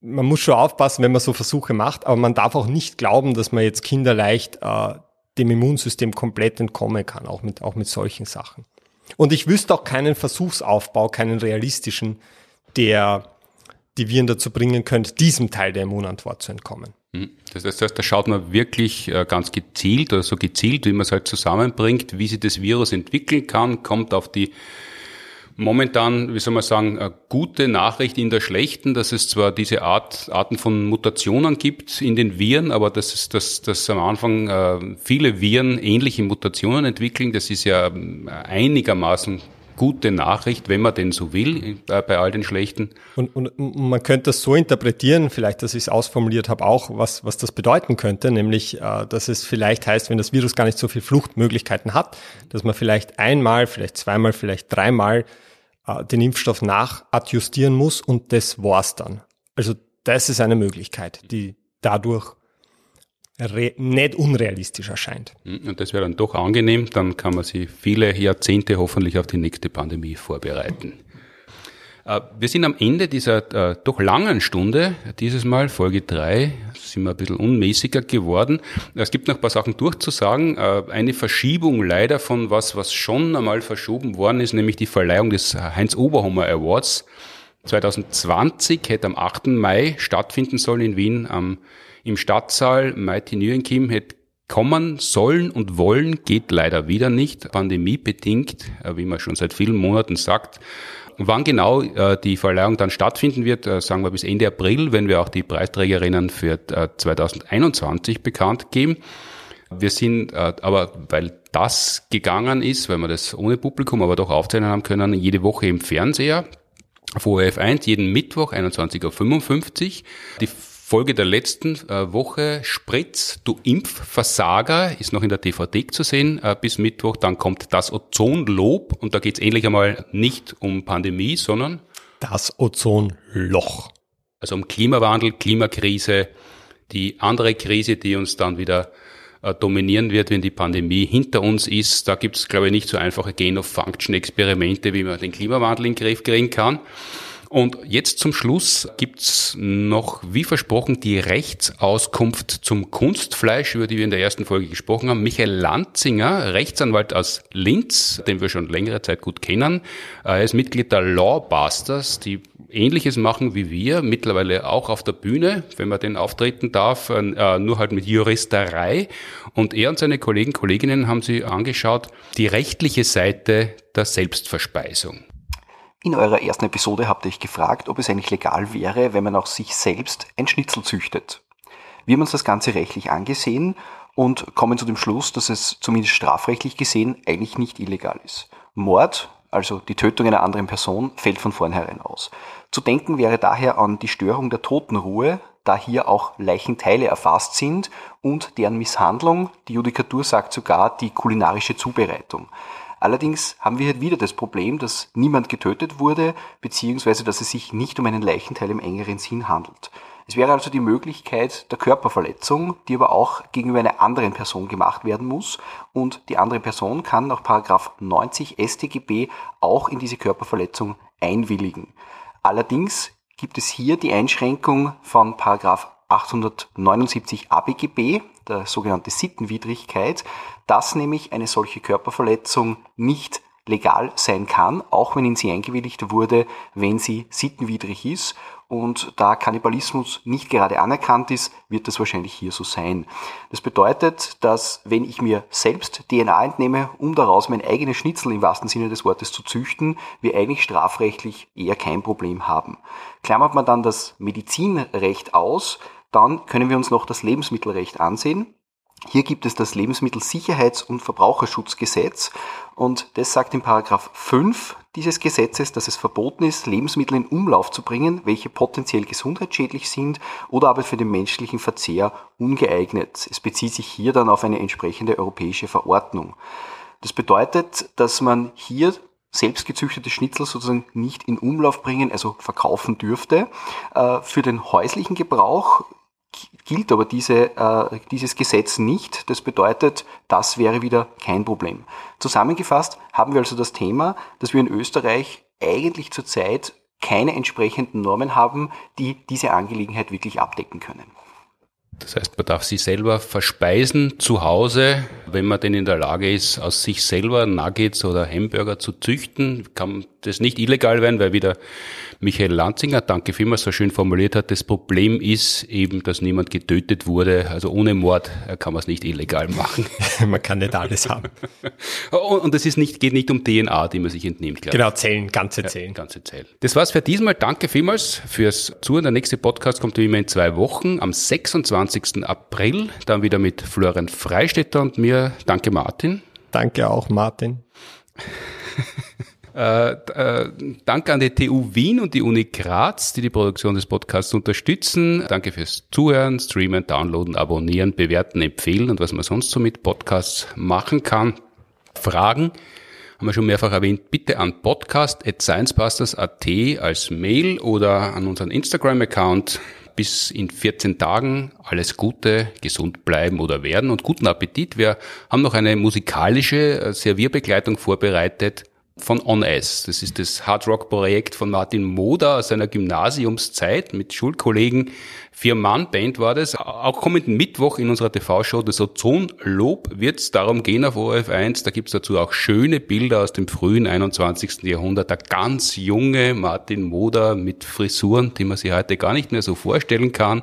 man muss schon aufpassen, wenn man so Versuche macht, aber man darf auch nicht glauben, dass man jetzt kinderleicht äh, dem Immunsystem komplett entkommen kann, auch mit, auch mit solchen Sachen. Und ich wüsste auch keinen Versuchsaufbau, keinen realistischen, der die Viren dazu bringen könnte, diesem Teil der Immunantwort zu entkommen. Hm. Das heißt, da schaut man wirklich äh, ganz gezielt oder so gezielt, wie man es halt zusammenbringt, wie sich das Virus entwickeln kann, kommt auf die momentan, wie soll man sagen, eine gute Nachricht in der schlechten, dass es zwar diese Art, Arten von Mutationen gibt in den Viren, aber dass es, dass, dass am Anfang äh, viele Viren ähnliche Mutationen entwickeln, das ist ja äh, einigermaßen gute Nachricht, wenn man denn so will, äh, bei all den schlechten. Und, und man könnte das so interpretieren, vielleicht, dass ich es ausformuliert habe, auch, was, was das bedeuten könnte, nämlich, äh, dass es vielleicht heißt, wenn das Virus gar nicht so viele Fluchtmöglichkeiten hat, dass man vielleicht einmal, vielleicht zweimal, vielleicht dreimal äh, den Impfstoff nachadjustieren muss und das war's dann. Also das ist eine Möglichkeit, die dadurch nicht unrealistisch erscheint. Hm, und das wäre dann doch angenehm, dann kann man sich viele Jahrzehnte hoffentlich auf die nächste Pandemie vorbereiten. Äh, wir sind am Ende dieser äh, doch langen Stunde, dieses Mal Folge 3, sind wir ein bisschen unmäßiger geworden. Es gibt noch ein paar Sachen durchzusagen. Äh, eine Verschiebung leider von was, was schon einmal verschoben worden ist, nämlich die Verleihung des Heinz Oberhommer Awards. 2020 hätte am 8. Mai stattfinden sollen in Wien am im Stadtsaal Mighty Nguyen hätte kommen sollen und wollen, geht leider wieder nicht, pandemiebedingt, äh, wie man schon seit vielen Monaten sagt. Wann genau äh, die Verleihung dann stattfinden wird, äh, sagen wir bis Ende April, wenn wir auch die Preisträgerinnen für 2021 bekannt geben. Wir sind aber, weil das gegangen ist, weil wir das ohne Publikum aber doch aufzeichnen haben können, jede Woche im Fernseher auf ORF 1, jeden Mittwoch 21.55 Uhr. Die Folge der letzten äh, Woche, Spritz, du Impfversager, ist noch in der DVD zu sehen äh, bis Mittwoch. Dann kommt das Ozonlob und da geht es endlich einmal nicht um Pandemie, sondern das Ozonloch. Also um Klimawandel, Klimakrise, die andere Krise, die uns dann wieder dominieren wird, wenn die Pandemie hinter uns ist. Da gibt es, glaube ich, nicht so einfache Gain-of-Function-Experimente, wie man den Klimawandel in den Griff kriegen kann. Und jetzt zum Schluss gibt's noch, wie versprochen, die Rechtsauskunft zum Kunstfleisch, über die wir in der ersten Folge gesprochen haben. Michael Lanzinger, Rechtsanwalt aus Linz, den wir schon längere Zeit gut kennen. Er ist Mitglied der Lawbusters, die Ähnliches machen wie wir, mittlerweile auch auf der Bühne, wenn man den auftreten darf, äh, nur halt mit Juristerei. Und er und seine Kollegen, Kolleginnen haben sich angeschaut, die rechtliche Seite der Selbstverspeisung. In eurer ersten Episode habt ihr euch gefragt, ob es eigentlich legal wäre, wenn man auch sich selbst ein Schnitzel züchtet. Wir haben uns das Ganze rechtlich angesehen und kommen zu dem Schluss, dass es zumindest strafrechtlich gesehen eigentlich nicht illegal ist. Mord, also die Tötung einer anderen Person, fällt von vornherein aus. Zu denken wäre daher an die Störung der Totenruhe, da hier auch Leichenteile erfasst sind und deren Misshandlung, die Judikatur sagt sogar die kulinarische Zubereitung. Allerdings haben wir hier wieder das Problem, dass niemand getötet wurde, beziehungsweise dass es sich nicht um einen Leichenteil im engeren Sinn handelt. Es wäre also die Möglichkeit der Körperverletzung, die aber auch gegenüber einer anderen Person gemacht werden muss und die andere Person kann nach 90 StGB auch in diese Körperverletzung einwilligen. Allerdings gibt es hier die Einschränkung von 879 ABGB, der sogenannte Sittenwidrigkeit, dass nämlich eine solche Körperverletzung nicht legal sein kann, auch wenn in sie eingewilligt wurde, wenn sie sittenwidrig ist. Und da Kannibalismus nicht gerade anerkannt ist, wird das wahrscheinlich hier so sein. Das bedeutet, dass wenn ich mir selbst DNA entnehme, um daraus mein eigenes Schnitzel im wahrsten Sinne des Wortes zu züchten, wir eigentlich strafrechtlich eher kein Problem haben. Klammert man dann das Medizinrecht aus, dann können wir uns noch das Lebensmittelrecht ansehen. Hier gibt es das Lebensmittelsicherheits- und Verbraucherschutzgesetz und das sagt in Paragraph 5 dieses Gesetzes, dass es verboten ist, Lebensmittel in Umlauf zu bringen, welche potenziell gesundheitsschädlich sind oder aber für den menschlichen Verzehr ungeeignet. Es bezieht sich hier dann auf eine entsprechende europäische Verordnung. Das bedeutet, dass man hier selbstgezüchtete Schnitzel sozusagen nicht in Umlauf bringen, also verkaufen dürfte. Äh, für den häuslichen Gebrauch gilt aber diese, äh, dieses Gesetz nicht. Das bedeutet, das wäre wieder kein Problem. Zusammengefasst haben wir also das Thema, dass wir in Österreich eigentlich zurzeit keine entsprechenden Normen haben, die diese Angelegenheit wirklich abdecken können. Das heißt, man darf sich selber verspeisen zu Hause, wenn man denn in der Lage ist, aus sich selber Nuggets oder Hamburger zu züchten. Kann das nicht illegal werden, weil wieder Michael Lanzinger, danke vielmals, so schön formuliert hat, das Problem ist eben, dass niemand getötet wurde. Also ohne Mord kann man es nicht illegal machen. <laughs> man kann nicht alles haben. <laughs> Und es ist nicht, geht nicht um DNA, die man sich entnimmt. Genau, Zellen, ganze Zellen. Ja, ganze Zellen. Das war's für diesmal. Danke vielmals fürs Zuhören. Der nächste Podcast kommt wie immer in zwei Wochen, am 26. April, dann wieder mit Florian Freistetter und mir. Danke Martin. Danke auch Martin. <laughs> Äh, äh, danke an die TU Wien und die Uni Graz, die die Produktion des Podcasts unterstützen. Danke fürs Zuhören, Streamen, Downloaden, Abonnieren, Bewerten, Empfehlen und was man sonst so mit Podcasts machen kann. Fragen haben wir schon mehrfach erwähnt, bitte an podcast.sciencebusters.at als Mail oder an unseren Instagram-Account. Bis in 14 Tagen alles Gute, gesund bleiben oder werden und guten Appetit. Wir haben noch eine musikalische äh, Servierbegleitung vorbereitet von On S. Das ist das Hard Rock Projekt von Martin Moder aus seiner Gymnasiumszeit mit Schulkollegen. Vier-Mann-Band war das. Auch kommenden Mittwoch in unserer TV-Show Das Ozonlob wird es darum gehen auf ORF1. Da gibt's dazu auch schöne Bilder aus dem frühen 21. Jahrhundert. Der ganz junge Martin Moder mit Frisuren, die man sich heute gar nicht mehr so vorstellen kann.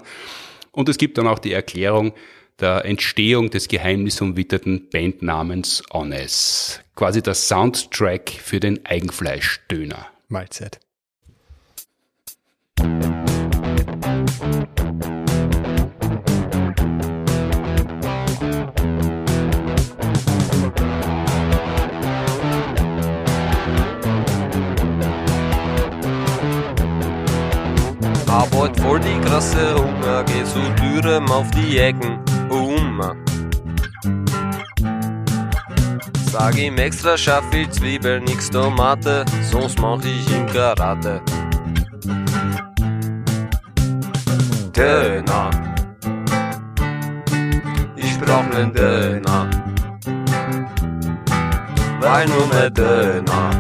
Und es gibt dann auch die Erklärung, der Entstehung des geheimnisumwitterten Bandnamens Honest. Quasi der Soundtrack für den Eigenfleischdöner. Mahlzeit. Arbeit voll die krasse Hunger, geh zu Dürrem auf die Ecken um. Sag ihm extra scharf viel Zwiebel, nix Tomate, sonst mach ich ihm Karate. Döner. Ich brauch nen Döner. Weil nur ne Döner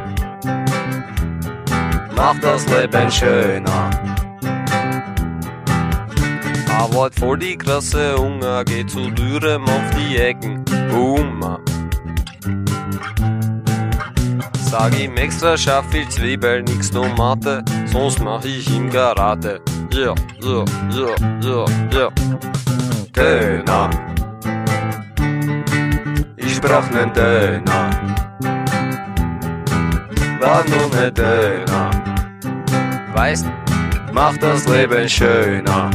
macht das Leben schöner. Arbeit voll die krasse Hunger, geht zu Dürrem auf die Ecken. Hummer. Sag ihm extra scharf viel Zwiebel, nix Tomate, sonst mach ich ihm Karate. Ja, ja, ja, ja, ja. Döner. Ich brauch nen Döner. War nur ne Döner. Weißt, macht das Leben schöner.